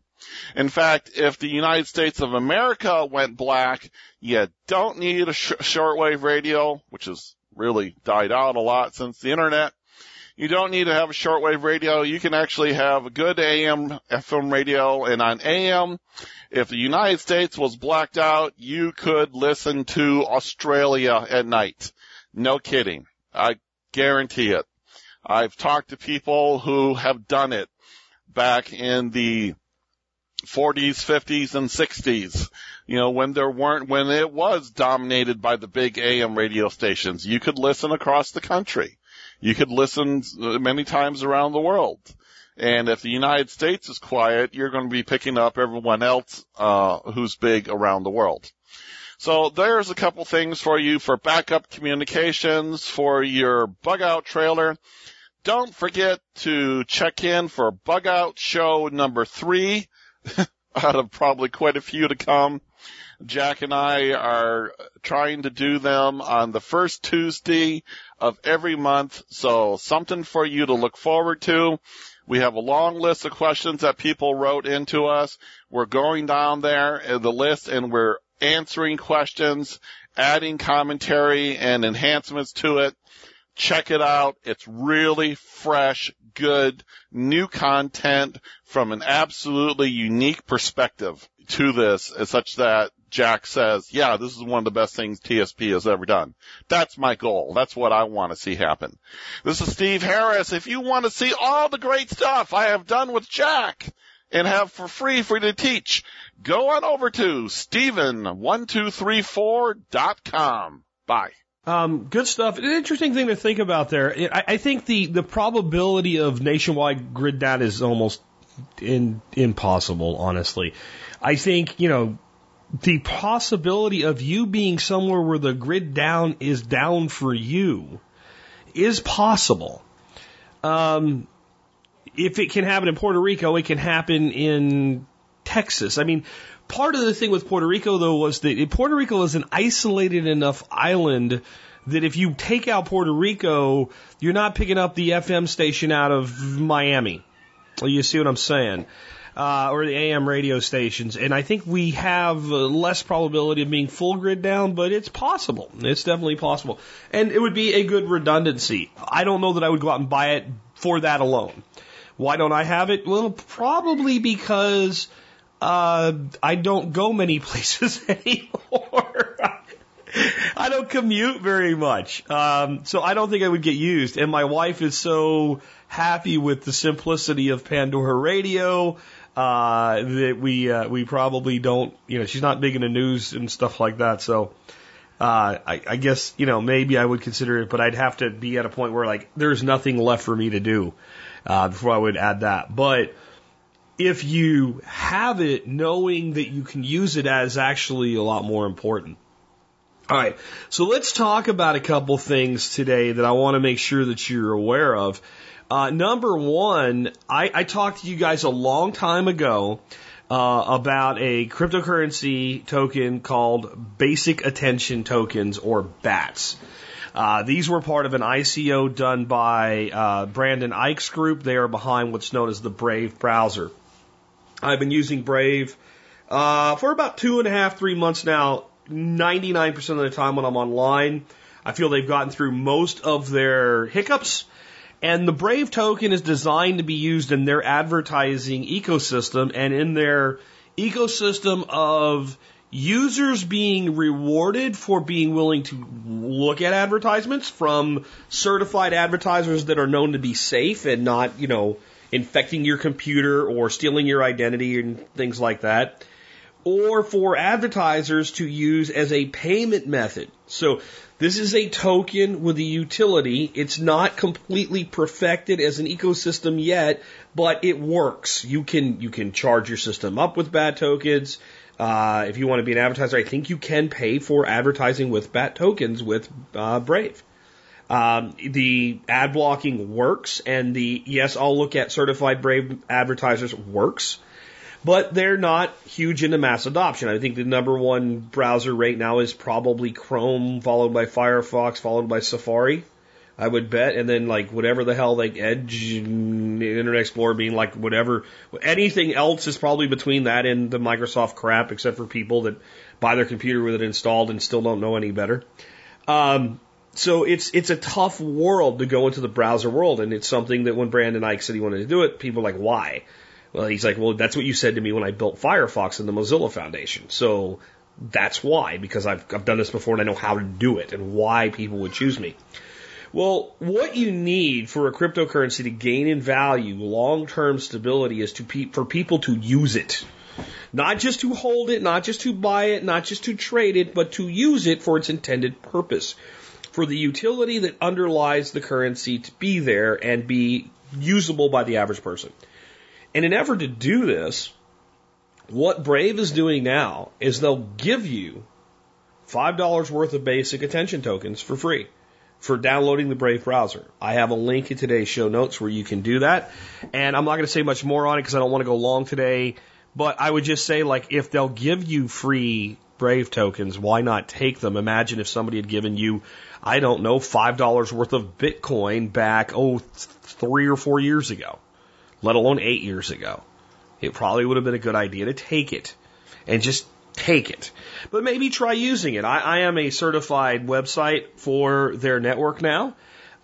In fact, if the United States of America went black, you don't need a sh- shortwave radio, which has really died out a lot since the internet. You don't need to have a shortwave radio. You can actually have a good AM, FM radio, and on AM, if the United States was blacked out, you could listen to Australia at night. No kidding. I guarantee it. I've talked to people who have done it back in the 40s, 50s, and 60s. You know, when there weren't, when it was dominated by the big AM radio stations, you could listen across the country. You could listen many times around the world. And if the United States is quiet, you're going to be picking up everyone else, uh, who's big around the world. So there's a couple things for you for backup communications for your bug out trailer. Don't forget to check in for bug out show number three out of probably quite a few to come. Jack and I are trying to do them on the first Tuesday of every month. So something for you to look forward to. We have a long list of questions that people wrote into us. We're going down there in the list and we're answering questions, adding commentary and enhancements to it. Check it out. It's really fresh, good, new content from an absolutely unique perspective to this such that Jack says, yeah, this is one of the best things TSP has ever done. That's my goal. That's what I want to see happen. This is Steve Harris. If you want to see all the great stuff I have done with Jack and have for free for you to teach, go on over to Steven1234.com. Bye. Um, good stuff. An interesting thing to think about there. I, I think the, the probability of nationwide grid data is almost in, impossible, honestly. I think, you know, the possibility of you being somewhere where the grid down is down for you is possible. Um, if it can happen in Puerto Rico, it can happen in Texas. I mean, part of the thing with Puerto Rico though was that Puerto Rico is an isolated enough island that if you take out Puerto Rico, you're not picking up the FM station out of Miami. You see what I'm saying? Uh, or the AM radio stations. And I think we have less probability of being full grid down, but it's possible. It's definitely possible. And it would be a good redundancy. I don't know that I would go out and buy it for that alone. Why don't I have it? Well, probably because uh, I don't go many places anymore. I don't commute very much. Um, so I don't think I would get used. And my wife is so happy with the simplicity of Pandora Radio uh, that we uh, we probably don't. You know, she's not big into news and stuff like that. So uh, I, I guess you know maybe I would consider it, but I'd have to be at a point where like there's nothing left for me to do uh, before I would add that. But if you have it, knowing that you can use it as actually a lot more important. All right, so let's talk about a couple things today that I want to make sure that you're aware of. Uh, number one, I, I talked to you guys a long time ago uh, about a cryptocurrency token called Basic Attention Tokens or BATS. Uh, these were part of an ICO done by uh, Brendan Eich's group. They are behind what's known as the Brave browser. I've been using Brave uh, for about two and a half, three months now. 99% of the time when I'm online, I feel they've gotten through most of their hiccups. And the Brave token is designed to be used in their advertising ecosystem and in their ecosystem of users being rewarded for being willing to look at advertisements from certified advertisers that are known to be safe and not, you know, infecting your computer or stealing your identity and things like that. Or for advertisers to use as a payment method. So this is a token with a utility. It's not completely perfected as an ecosystem yet, but it works. You can you can charge your system up with BAT tokens. Uh, if you want to be an advertiser, I think you can pay for advertising with BAT tokens with uh, Brave. Um, the ad blocking works, and the yes, I'll look at certified Brave advertisers works, but they're not huge into mass adoption. I think the number one browser right now is probably Chrome, followed by Firefox, followed by Safari. I would bet, and then like whatever the hell like Edge, Internet Explorer being like whatever, anything else is probably between that and the Microsoft crap, except for people that buy their computer with it installed and still don't know any better. Um, so it's it's a tough world to go into the browser world, and it's something that when Brendan Eich said he wanted to do it, people are like, why? Well, he's like, well, that's what you said to me when I built Firefox in the Mozilla Foundation. So that's why, because I've I've done this before and I know how to do it and why people would choose me. Well, what you need for a cryptocurrency to gain in value, long-term stability, is to pe- for people to use it. Not just to hold it, not just to buy it, not just to trade it, but to use it for its intended purpose. For the utility that underlies the currency to be there and be usable by the average person. In an effort to do this, what Brave is doing now is they'll give you $5 worth of basic attention tokens for free for downloading the Brave browser. I have a link in today's show notes where you can do that. And I'm not going to say much more on it because I don't want to go long today. But I would just say, like, if they'll give you free Brave tokens, why not take them? Imagine if somebody had given you, I don't know, $5 worth of Bitcoin back, oh, three or four years ago, let alone eight years ago. It probably would have been a good idea to take it and just take it. But maybe try using it. I, I am a certified website for their network now.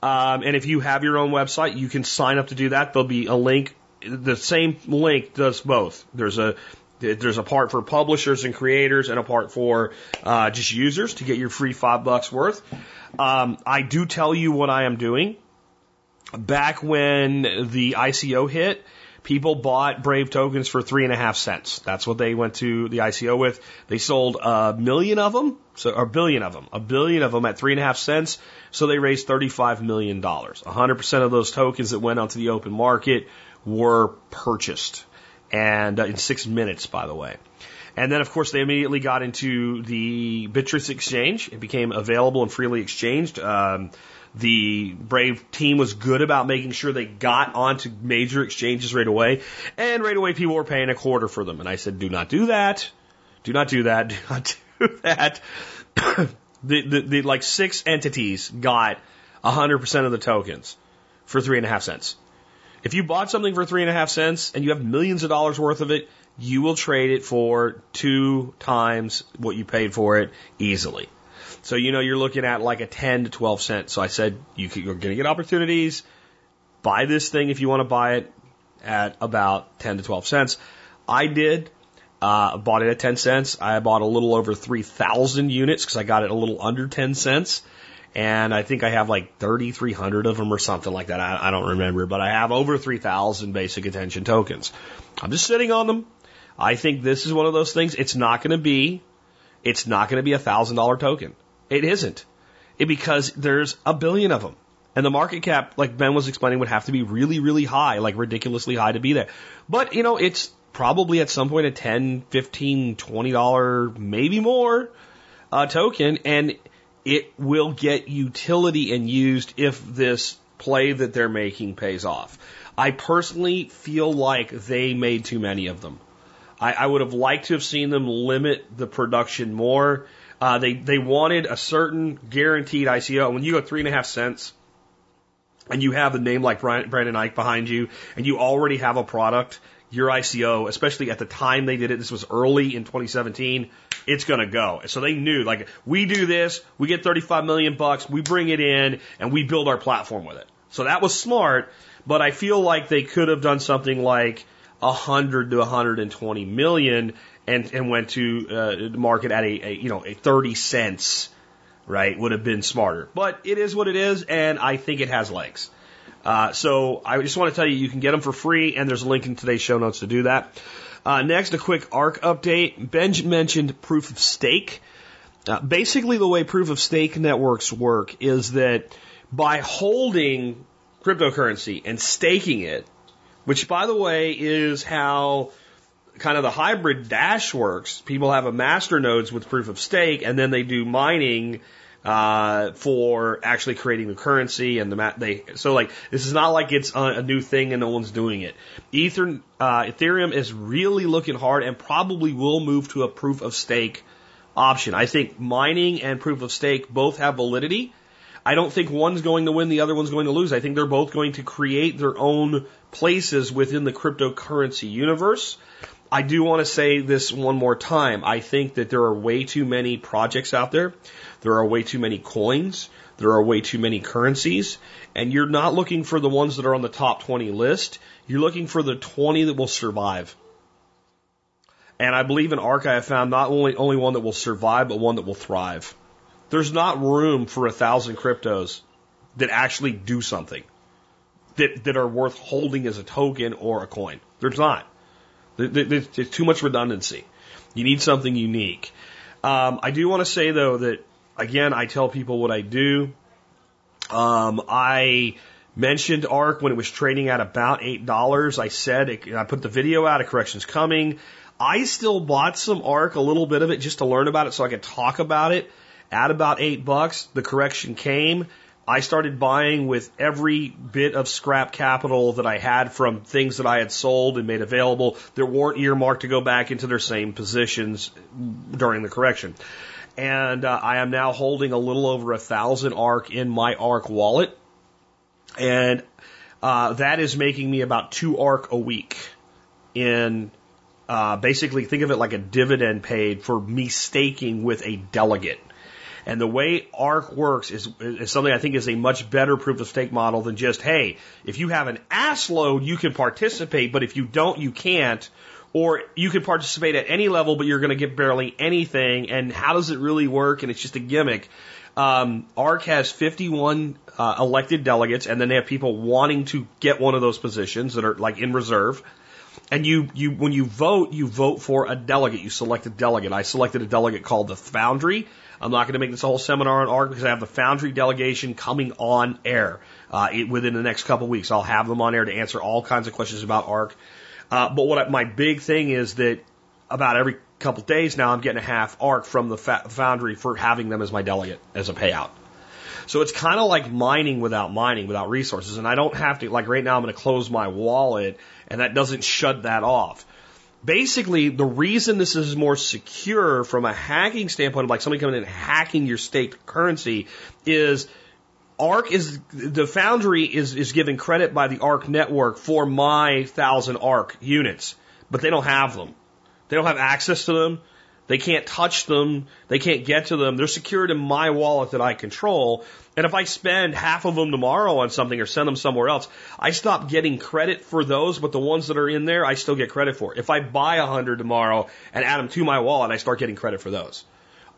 Um, and if you have your own website, you can sign up to do that. There'll be a link. The same link does both. There's a there's a part for publishers and creators and a part for uh, just users to get your free five bucks worth. Um, I do tell you what I am doing. Back when the ICO hit, people bought Brave tokens for three and a half cents. That's what they went to the ICO with. They sold a million of them, so a billion of them, a billion of them at three and a half cents. So they raised thirty-five million dollars. hundred percent of those tokens that went onto the open market were purchased, and uh, in six minutes, by the way. And then, of course, they immediately got into the Bittrex exchange. It became available and freely exchanged. Um, the Brave team was good about making sure they got onto major exchanges right away. And right away, people were paying a quarter for them. And I said, do not do that. Do not do that. Do not do that. the, the, the, like six entities got 100% of the tokens for three and a half cents. If you bought something for three and a half cents and you have millions of dollars worth of it, you will trade it for two times what you paid for it easily. So, you know, you're looking at like a 10 to 12 cents. So I said, you are going to get opportunities. Buy this thing if you want to buy it at about 10 to 12 cents. I did. Uh, bought it at 10 cents. I bought a little over 3,000 units because I got it a little under 10 cents. And I think I have like 3,300 of them or something like that. I, I don't remember, but I have over 3,000 basic attention tokens. I'm just sitting on them. I think this is one of those things. It's not going to be, it's not going to be a thousand dollar token. It isn't. It, because there's a billion of them. And the market cap, like Ben was explaining, would have to be really, really high, like ridiculously high to be there. But, you know, it's probably at some point a 10, 15, 20 dollar, maybe more, uh, token. And it will get utility and used if this play that they're making pays off. I personally feel like they made too many of them. I, I would have liked to have seen them limit the production more uh, they they wanted a certain guaranteed ICO. When you go three and a half cents, and you have a name like Brian, Brendan Eich behind you, and you already have a product, your ICO, especially at the time they did it, this was early in 2017, it's going to go. So they knew, like, we do this, we get 35 million bucks, we bring it in, and we build our platform with it. So that was smart, but I feel like they could have done something like 100 to 120 million and, and went to uh, the market at a, a, you know, a 30 cents, right, would have been smarter. But it is what it is, and I think it has legs. Uh, so I just want to tell you, you can get them for free, and there's a link in today's show notes to do that. Uh, next, a quick ARK update. Ben mentioned proof of stake. Uh, basically, the way proof of stake networks work is that by holding cryptocurrency and staking it, which by the way is how kind of the hybrid dash works. People have a master nodes with proof of stake and then they do mining uh, for actually creating the currency and the ma- they so like this is not like it's a, a new thing and no one's doing it. Ether uh, Ethereum is really looking hard and probably will move to a proof of stake option. I think mining and proof of stake both have validity. I don't think one's going to win, the other one's going to lose. I think they're both going to create their own places within the cryptocurrency universe. I do want to say this one more time. I think that there are way too many projects out there. There are way too many coins. There are way too many currencies. And you're not looking for the ones that are on the top 20 list. You're looking for the 20 that will survive. And I believe in ARK I have found not only, only one that will survive, but one that will thrive. There's not room for a thousand cryptos that actually do something that, that are worth holding as a token or a coin. There's not. There's too much redundancy. You need something unique. Um, I do want to say though that again, I tell people what I do. Um, I mentioned ARK when it was trading at about eight dollars. I said it, I put the video out. A correction's coming. I still bought some ARK, a little bit of it, just to learn about it, so I could talk about it. At about eight bucks, the correction came. I started buying with every bit of scrap capital that I had from things that I had sold and made available that weren't earmarked to go back into their same positions during the correction. And uh, I am now holding a little over a thousand ARK in my ARK wallet. And uh, that is making me about two ARK a week in uh, basically think of it like a dividend paid for me staking with a delegate. And the way ARK works is, is something I think is a much better proof of stake model than just, hey, if you have an ass load, you can participate, but if you don't, you can't. Or you can participate at any level, but you're going to get barely anything. And how does it really work? And it's just a gimmick. Um, ARK has 51 uh, elected delegates, and then they have people wanting to get one of those positions that are like in reserve. And you, you, when you vote, you vote for a delegate. You select a delegate. I selected a delegate called the Foundry. I'm not going to make this a whole seminar on ARK because I have the Foundry delegation coming on air uh, within the next couple of weeks. I'll have them on air to answer all kinds of questions about ARK. Uh, but what I, my big thing is that about every couple of days now, I'm getting a half ARK from the fa- Foundry for having them as my delegate as a payout. So it's kind of like mining without mining, without resources. And I don't have to, like right now, I'm going to close my wallet and that doesn't shut that off basically the reason this is more secure from a hacking standpoint of like somebody coming in and hacking your staked currency is ARK is the foundry is is given credit by the ARK network for my thousand ARK units, but they don't have them. They don't have access to them. They can't touch them. They can't get to them. They're secured in my wallet that I control. And if I spend half of them tomorrow on something or send them somewhere else, I stop getting credit for those, but the ones that are in there, I still get credit for. If I buy a hundred tomorrow and add them to my wallet, I start getting credit for those.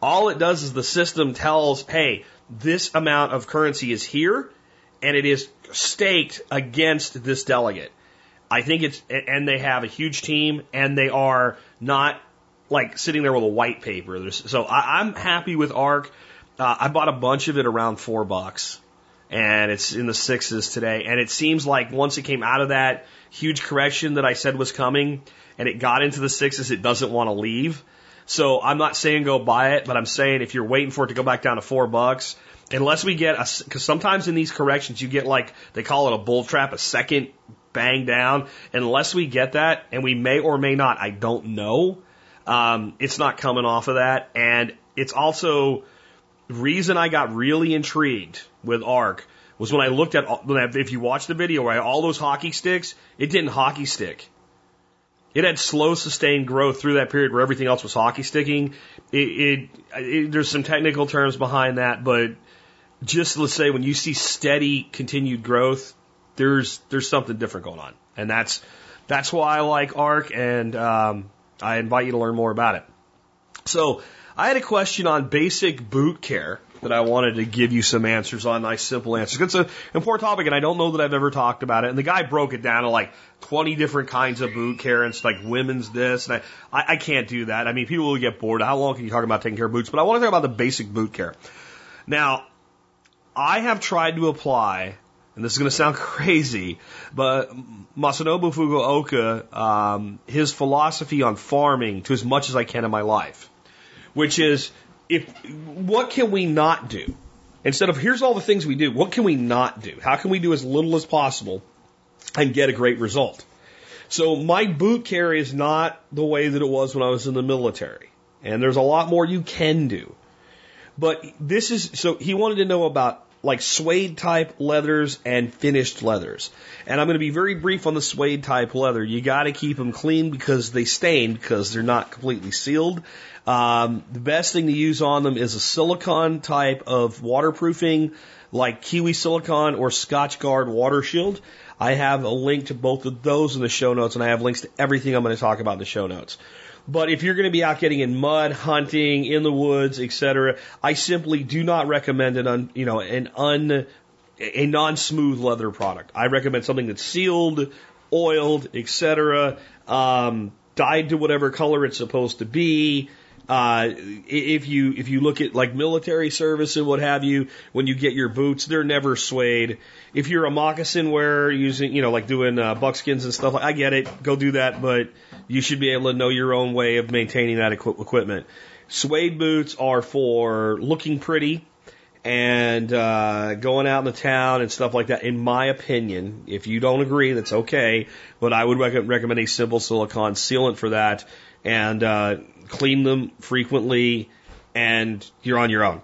All it does is the system tells, hey, this amount of currency is here and it is staked against this delegate. I think it's, and they have a huge team and they are not like sitting there with a white paper. There's, so I, I'm happy with ARK. Uh, I bought a bunch of it around four bucks, and it's in the sixes today. And it seems like once it came out of that huge correction that I said was coming, and it got into the sixes, it doesn't want to leave. So I'm not saying go buy it, but I'm saying if you're waiting for it to go back down to four bucks, unless we get a, because sometimes in these corrections you get like they call it a bull trap, a second bang down. Unless we get that, and we may or may not, I don't know. Um, it's not coming off of that, and it's also reason I got really intrigued with ARK was when I looked at, if you watch the video, right, all those hockey sticks, it didn't hockey stick. It had slow, sustained growth through that period where everything else was hockey sticking. It, it, it there's some technical terms behind that, but just let's say when you see steady, continued growth, there's there's something different going on, and that's that's why I like ARK, and um, I invite you to learn more about it. So I had a question on basic boot care that I wanted to give you some answers on, nice simple answers. It's an important topic, and I don't know that I've ever talked about it. And the guy broke it down to like 20 different kinds of boot care, and it's like women's this, and I, I, I can't do that. I mean, people will get bored. How long can you talk about taking care of boots? But I want to talk about the basic boot care. Now, I have tried to apply, and this is going to sound crazy, but Masanobu Fukuoka, um, his philosophy on farming to as much as I can in my life, which is if what can we not do? Instead of here's all the things we do, what can we not do? How can we do as little as possible and get a great result? So my boot care is not the way that it was when I was in the military. And there's a lot more you can do. But this is, so he wanted to know about like suede type leathers and finished leathers. And I'm going to be very brief on the suede type leather. You got to keep them clean because they stain because they're not completely sealed. Um, the best thing to use on them is a silicone type of waterproofing like Kiwi Silicon or Scotchgard Water Shield. I have a link to both of those in the show notes and I have links to everything I'm going to talk about in the show notes. But if you're going to be out getting in mud, hunting, in the woods, etc., I simply do not recommend an un, you know an un a non-smooth leather product. I recommend something that's sealed, oiled, etc., um, dyed to whatever color it's supposed to be. Uh, if you if you look at like military service and what have you, when you get your boots, they're never suede. If you're a moccasin wearer using, you know, like doing uh, buckskins and stuff, I get it, go do that, but you should be able to know your own way of maintaining that equi- equipment. Suede boots are for looking pretty and uh, going out in the town and stuff like that. In my opinion, if you don't agree, that's okay. But I would rec- recommend a simple silicone sealant for that, and uh, clean them frequently, and you're on your own.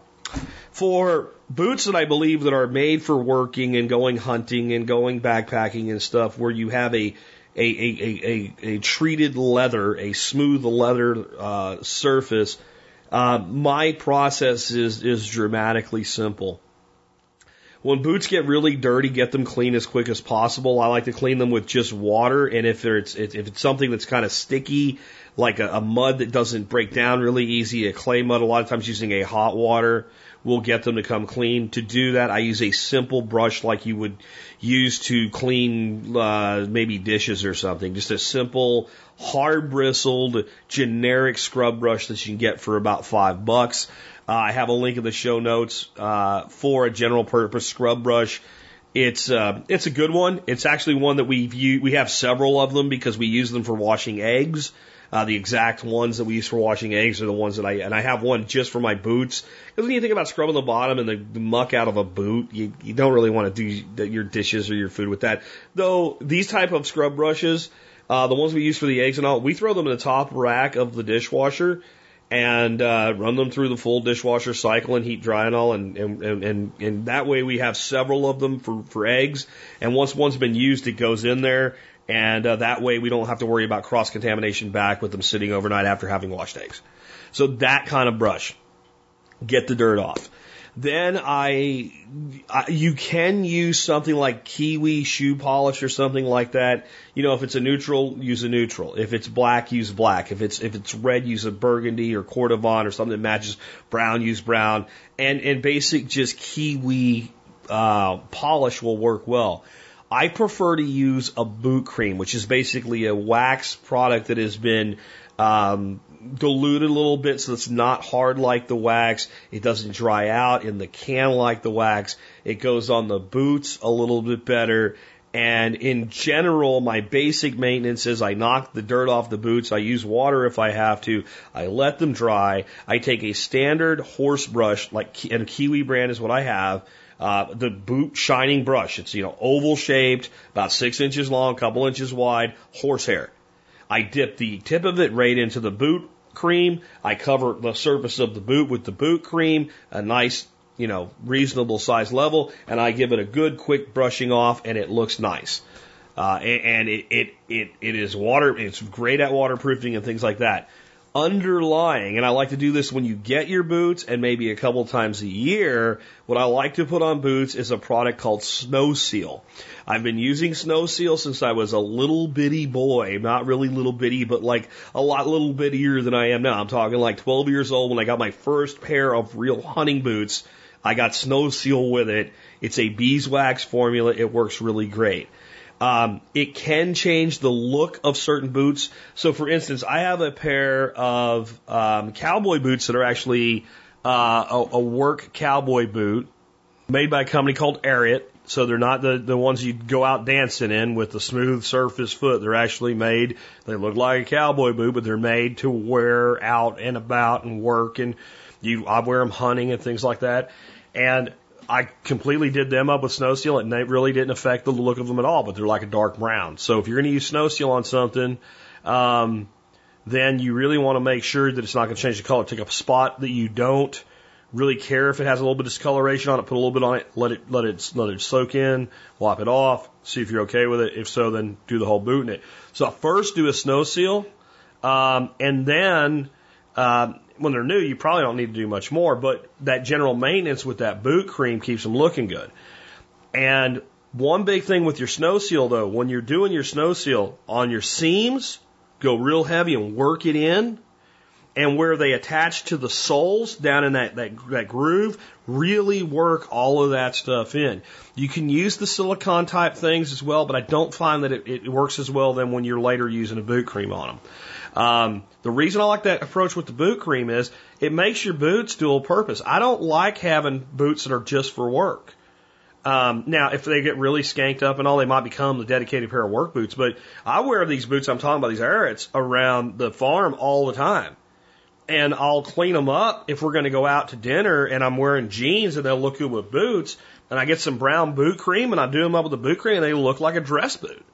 For boots that I believe that are made for working and going hunting and going backpacking and stuff, where you have a a, a, a, a, a treated leather, a smooth leather uh, surface, uh, my process is is dramatically simple. When boots get really dirty, get them clean as quick as possible. I like to clean them with just water, and if it's if it's something that's kind of sticky, like a, a mud that doesn't break down really easy, a clay mud, a lot of times using a hot water will get them to come clean. To do that, I use a simple brush like you would use to clean uh, maybe dishes or something. Just a simple, hard bristled, generic scrub brush that you can get for about five bucks. Uh, I have a link in the show notes uh, for a general purpose scrub brush. It's uh, it's a good one. It's actually one that we view. We have several of them because we use them for washing eggs. Uh, the exact ones that we use for washing eggs are the ones that I and I have one just for my boots. Because when you think about scrubbing the bottom and the, muck out of a boot, you, you don't really want to do your dishes or your food with that. Though these type of scrub brushes, uh, the ones we use for the eggs and all, we throw them in the top rack of the dishwasher and uh, run them through the full dishwasher cycle and heat dry and all, and and, and and that way we have several of them for for eggs. And once one's been used, it goes in there, and uh, that way we don't have to worry about cross contamination back with them sitting overnight after having washed eggs. So that kind of brush, get the dirt off. Then I, I, you can use something like kiwi shoe polish or something like that. You know, if it's a neutral, use a neutral. If it's black, use black. If it's if it's red, use a burgundy or cordovan or something that matches brown, use brown. And and basic just kiwi uh, polish will work well. I prefer to use a boot cream, which is basically a wax product that has been um, diluted a little bit so it's not hard like the wax. It doesn't dry out in the can like the wax. It goes on the boots a little bit better. And in general, my basic maintenance is I knock the dirt off the boots. I use water if I have to. I let them dry. I take a standard horse brush, like and Kiwi brand is what I have. Uh, the boot shining brush. It's you know oval shaped, about six inches long, couple inches wide, horsehair. I dip the tip of it right into the boot cream. I cover the surface of the boot with the boot cream, a nice, you know, reasonable size level, and I give it a good quick brushing off and it looks nice. Uh, and and it, it, it, it is water, it's great at waterproofing and things like that. Underlying, and I like to do this when you get your boots and maybe a couple times a year, what I like to put on boots is a product called Snow Seal. I've been using Snow Seal since I was a little bitty boy, not really little bitty, but like a lot little bittier than I am now. I'm talking like 12 years old when I got my first pair of real hunting boots. I got Snow Seal with it. It's a beeswax formula. It works really great. Um, it can change the look of certain boots. So, for instance, I have a pair of um, cowboy boots that are actually uh, a, a work cowboy boot made by a company called Ariat. So they're not the, the ones you go out dancing in with the smooth surface foot. They're actually made, they look like a cowboy boot, but they're made to wear out and about and work. And you, I wear them hunting and things like that. And I completely did them up with snow seal and they really didn't affect the look of them at all, but they're like a dark brown. So if you're going to use snow seal on something, um, then you really want to make sure that it's not going to change the color. Take a spot that you don't really care if it has a little bit of discoloration on it, put a little bit on it, let it, let it, let it soak in, wipe it off, see if you're okay with it. If so, then do the whole boot in it. So first do a snow seal, um, and then, um, when they're new, you probably don't need to do much more, but that general maintenance with that boot cream keeps them looking good. And one big thing with your snow seal though, when you're doing your snow seal on your seams, go real heavy and work it in. And where they attach to the soles down in that, that, that groove, really work all of that stuff in. You can use the silicone type things as well, but I don't find that it, it works as well than when you're later using a boot cream on them. Um, the reason I like that approach with the boot cream is it makes your boots dual purpose. I don't like having boots that are just for work. Um, now, if they get really skanked up and all, they might become the dedicated pair of work boots. But I wear these boots I'm talking about, these Ariats, around the farm all the time. And I'll clean them up if we're going to go out to dinner and I'm wearing jeans and they'll look good with boots. And I get some brown boot cream and I do them up with the boot cream and they look like a dress boot.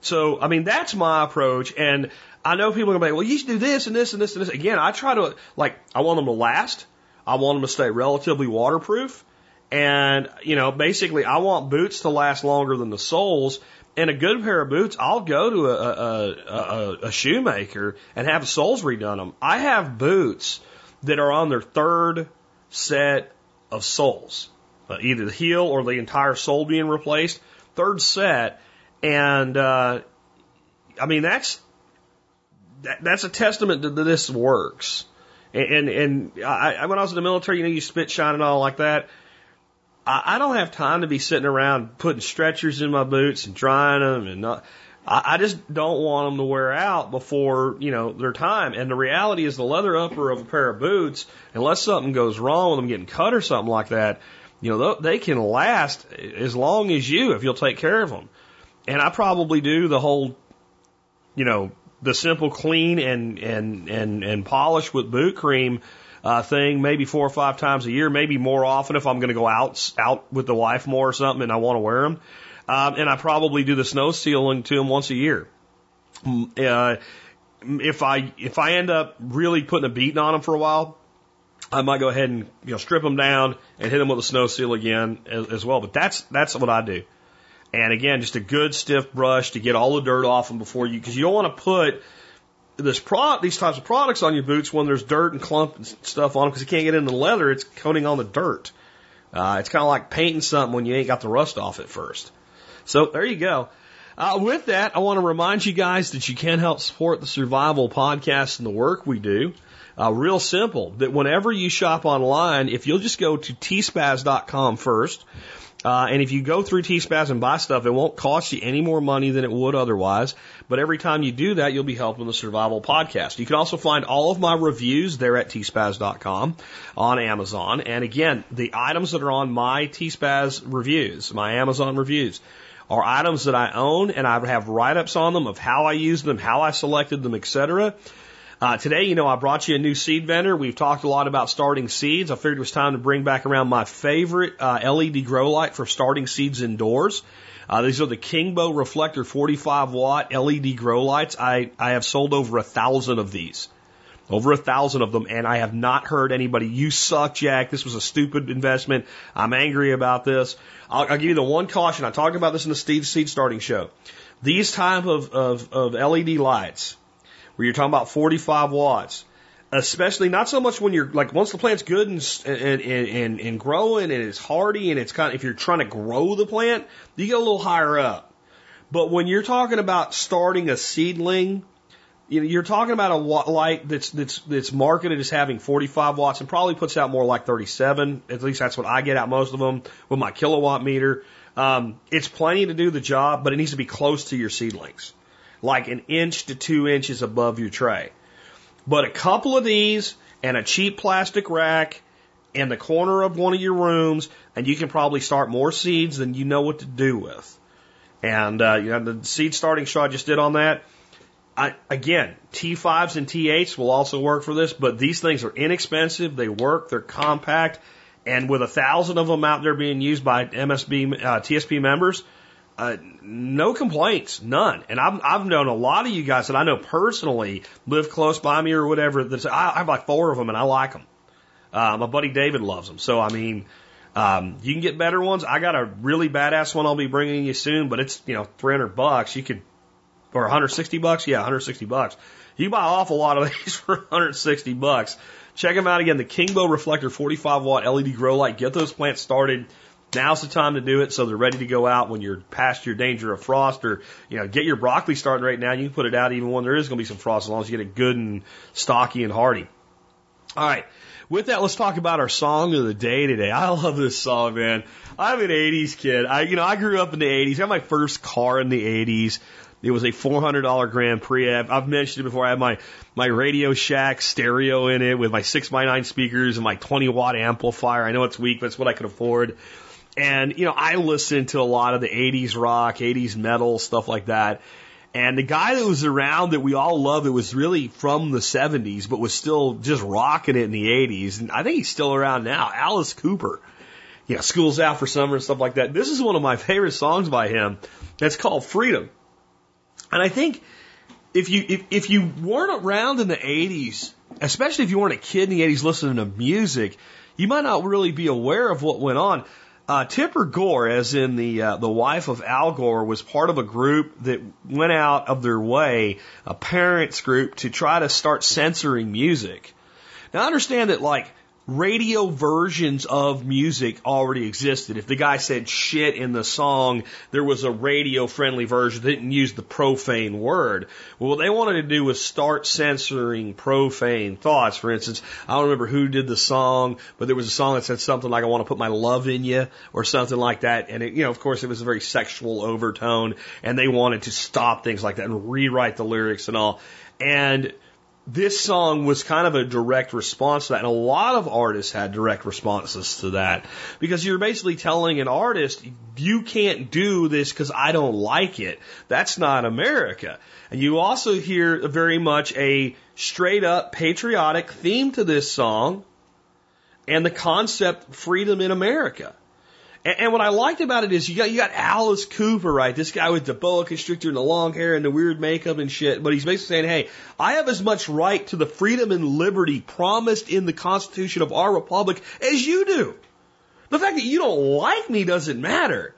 So, I mean, that's my approach. And I know people are going to be, well, you should do this and this and this and this. Again, I try to, like, I want them to last. I want them to stay relatively waterproof. And, you know, basically, I want boots to last longer than the soles. And a good pair of boots, I'll go to a, a, a, a shoemaker and have soles redone them. I have boots that are on their third set of soles, uh, either the heel or the entire sole being replaced. Third set. And, uh, I mean, that's, that, that's a testament that this works. And, and, and I, when I was in the military, you know, you spit shine and all like that. I, I don't have time to be sitting around putting stretchers in my boots and drying them and not, I, I just don't want them to wear out before, you know, their time. And the reality is the leather upper of a pair of boots, unless something goes wrong with them getting cut or something like that, you know, they can last as long as you if you'll take care of them. And I probably do the whole, you know, the simple clean and and and and polish with boot cream uh, thing maybe four or five times a year, maybe more often if I'm going to go out out with the wife more or something and I want to wear them. Um, and I probably do the snow sealing to them once a year. Mm, uh, if I if I end up really putting a beating on them for a while, I might go ahead and you know strip them down and hit them with a snow seal again as, as well. But that's that's what I do. And again, just a good stiff brush to get all the dirt off them before you, because you don't want to put this product, these types of products on your boots when there's dirt and clump and stuff on them because you can't get into the leather. It's coating on the dirt. Uh, it's kind of like painting something when you ain't got the rust off it first. So there you go. Uh, with that, I want to remind you guys that you can help support the Survival Podcast and the work we do. Uh, real simple, that whenever you shop online, if you'll just go to tspaz.com first, uh, and if you go through T-Spaz and buy stuff, it won't cost you any more money than it would otherwise. But every time you do that, you'll be helping the Survival Podcast. You can also find all of my reviews there at tspaz.com on Amazon. And again, the items that are on my T-Spaz reviews, my Amazon reviews, are items that I own and I have write-ups on them of how I used them, how I selected them, etc. Uh, today, you know, I brought you a new seed vendor. We've talked a lot about starting seeds. I figured it was time to bring back around my favorite uh, LED grow light for starting seeds indoors. Uh, these are the Kingbo Reflector 45 watt LED grow lights. I, I have sold over a thousand of these. Over a thousand of them, and I have not heard anybody, you suck, Jack. This was a stupid investment. I'm angry about this. I'll, I'll give you the one caution. I talked about this in the Steve Seed starting show. These type of, of, of LED lights, where you're talking about 45 watts, especially not so much when you're like once the plant's good and and and, and growing and it's hardy and it's kind of if you're trying to grow the plant, you get a little higher up. But when you're talking about starting a seedling, you're talking about a light that's that's that's marketed as having 45 watts and probably puts out more like 37. At least that's what I get out most of them with my kilowatt meter. Um, it's plenty to do the job, but it needs to be close to your seedlings, like an inch to two inches above your tray. But a couple of these and a cheap plastic rack in the corner of one of your rooms, and you can probably start more seeds than you know what to do with. And uh, you know, the seed starting shot I just did on that. I, again, T5s and T8s will also work for this, but these things are inexpensive. They work. They're compact. And with a thousand of them out there being used by MSB, uh, TSP members, uh, no complaints, none. And I've, I've known a lot of you guys that I know personally live close by me or whatever. That I, I have like four of them and I like them. Uh, my buddy David loves them. So I mean, um, you can get better ones. I got a really badass one I'll be bringing you soon, but it's you know 300 bucks. You could or 160 bucks. Yeah, 160 bucks. You buy an awful lot of these for 160 bucks. Check them out again. The Kingbo Reflector 45 watt LED grow light. Get those plants started. Now's the time to do it so they're ready to go out when you're past your danger of frost or, you know, get your broccoli started right now. You can put it out even when there is going to be some frost as long as you get it good and stocky and hardy. All right. With that, let's talk about our song of the day today. I love this song, man. I'm an 80s kid. I, you know, I grew up in the 80s. I had my first car in the 80s. It was a $400 Grand Prix. I've, I've mentioned it before. I had my, my Radio Shack stereo in it with my 6x9 speakers and my 20 watt amplifier. I know it's weak, but it's what I could afford. And, you know, I listened to a lot of the 80s rock, 80s metal, stuff like that. And the guy that was around that we all love that was really from the 70s, but was still just rocking it in the 80s. And I think he's still around now. Alice Cooper. You know, school's out for summer and stuff like that. This is one of my favorite songs by him. That's called Freedom. And I think if you, if, if you weren't around in the 80s, especially if you weren't a kid in the 80s listening to music, you might not really be aware of what went on. Uh, Tipper Gore, as in the uh, the wife of Al Gore, was part of a group that went out of their way, a parents group, to try to start censoring music. Now, I understand that like radio versions of music already existed. If the guy said shit in the song, there was a radio friendly version that didn't use the profane word. Well, what they wanted to do was start censoring profane thoughts. For instance, I don't remember who did the song, but there was a song that said something like, I want to put my love in you or something like that. And it, you know, of course, it was a very sexual overtone and they wanted to stop things like that and rewrite the lyrics and all. And this song was kind of a direct response to that. And a lot of artists had direct responses to that because you're basically telling an artist, you can't do this because I don't like it. That's not America. And you also hear very much a straight up patriotic theme to this song and the concept freedom in America. And, and what I liked about it is you got you got Alice Cooper, right? This guy with the boa constrictor and the long hair and the weird makeup and shit. But he's basically saying, hey, I have as much right to the freedom and liberty promised in the Constitution of our republic as you do. The fact that you don't like me doesn't matter.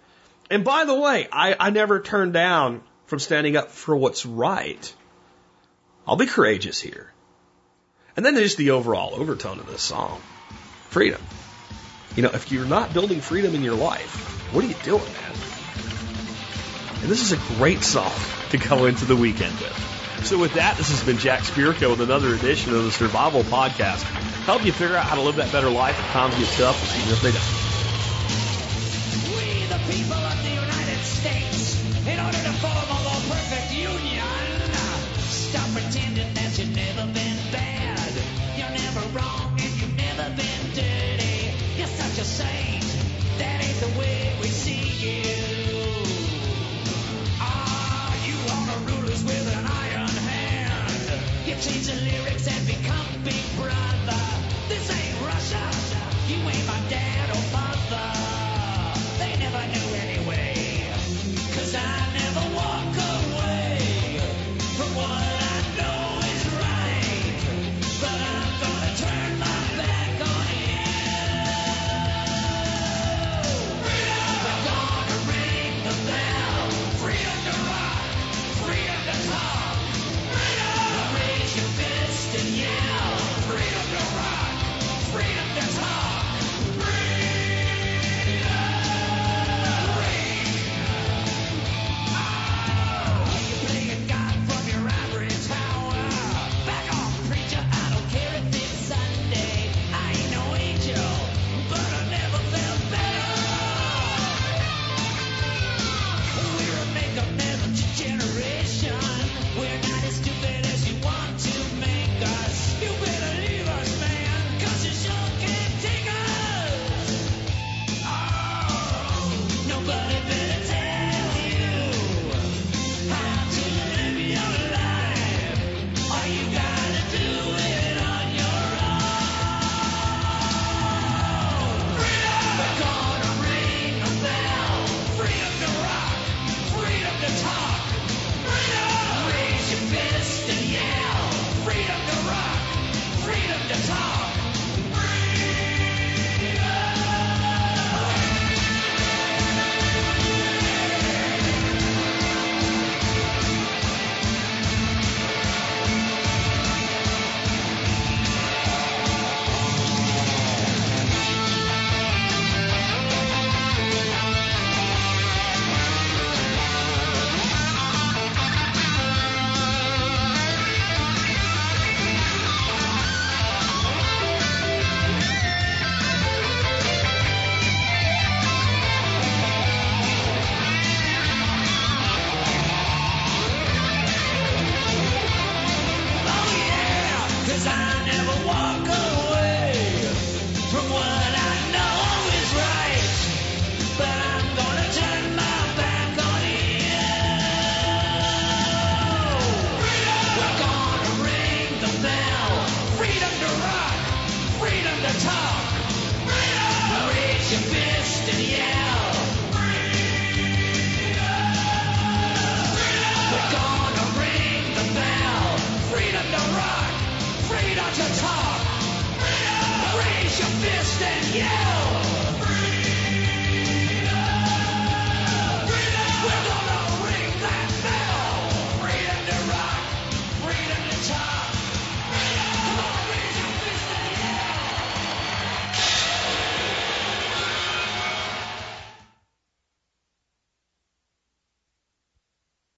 And by the way, I, I never turn down from standing up for what's right. I'll be courageous here. And then there's the overall overtone of this song. Freedom. You know, if you're not building freedom in your life, what are you doing, man? And this is a great song to go into the weekend with. So with that, this has been Jack Spirko with another edition of the Survival Podcast. Help you figure out how to live that better life if times get tough, even if they don't. We, the people of the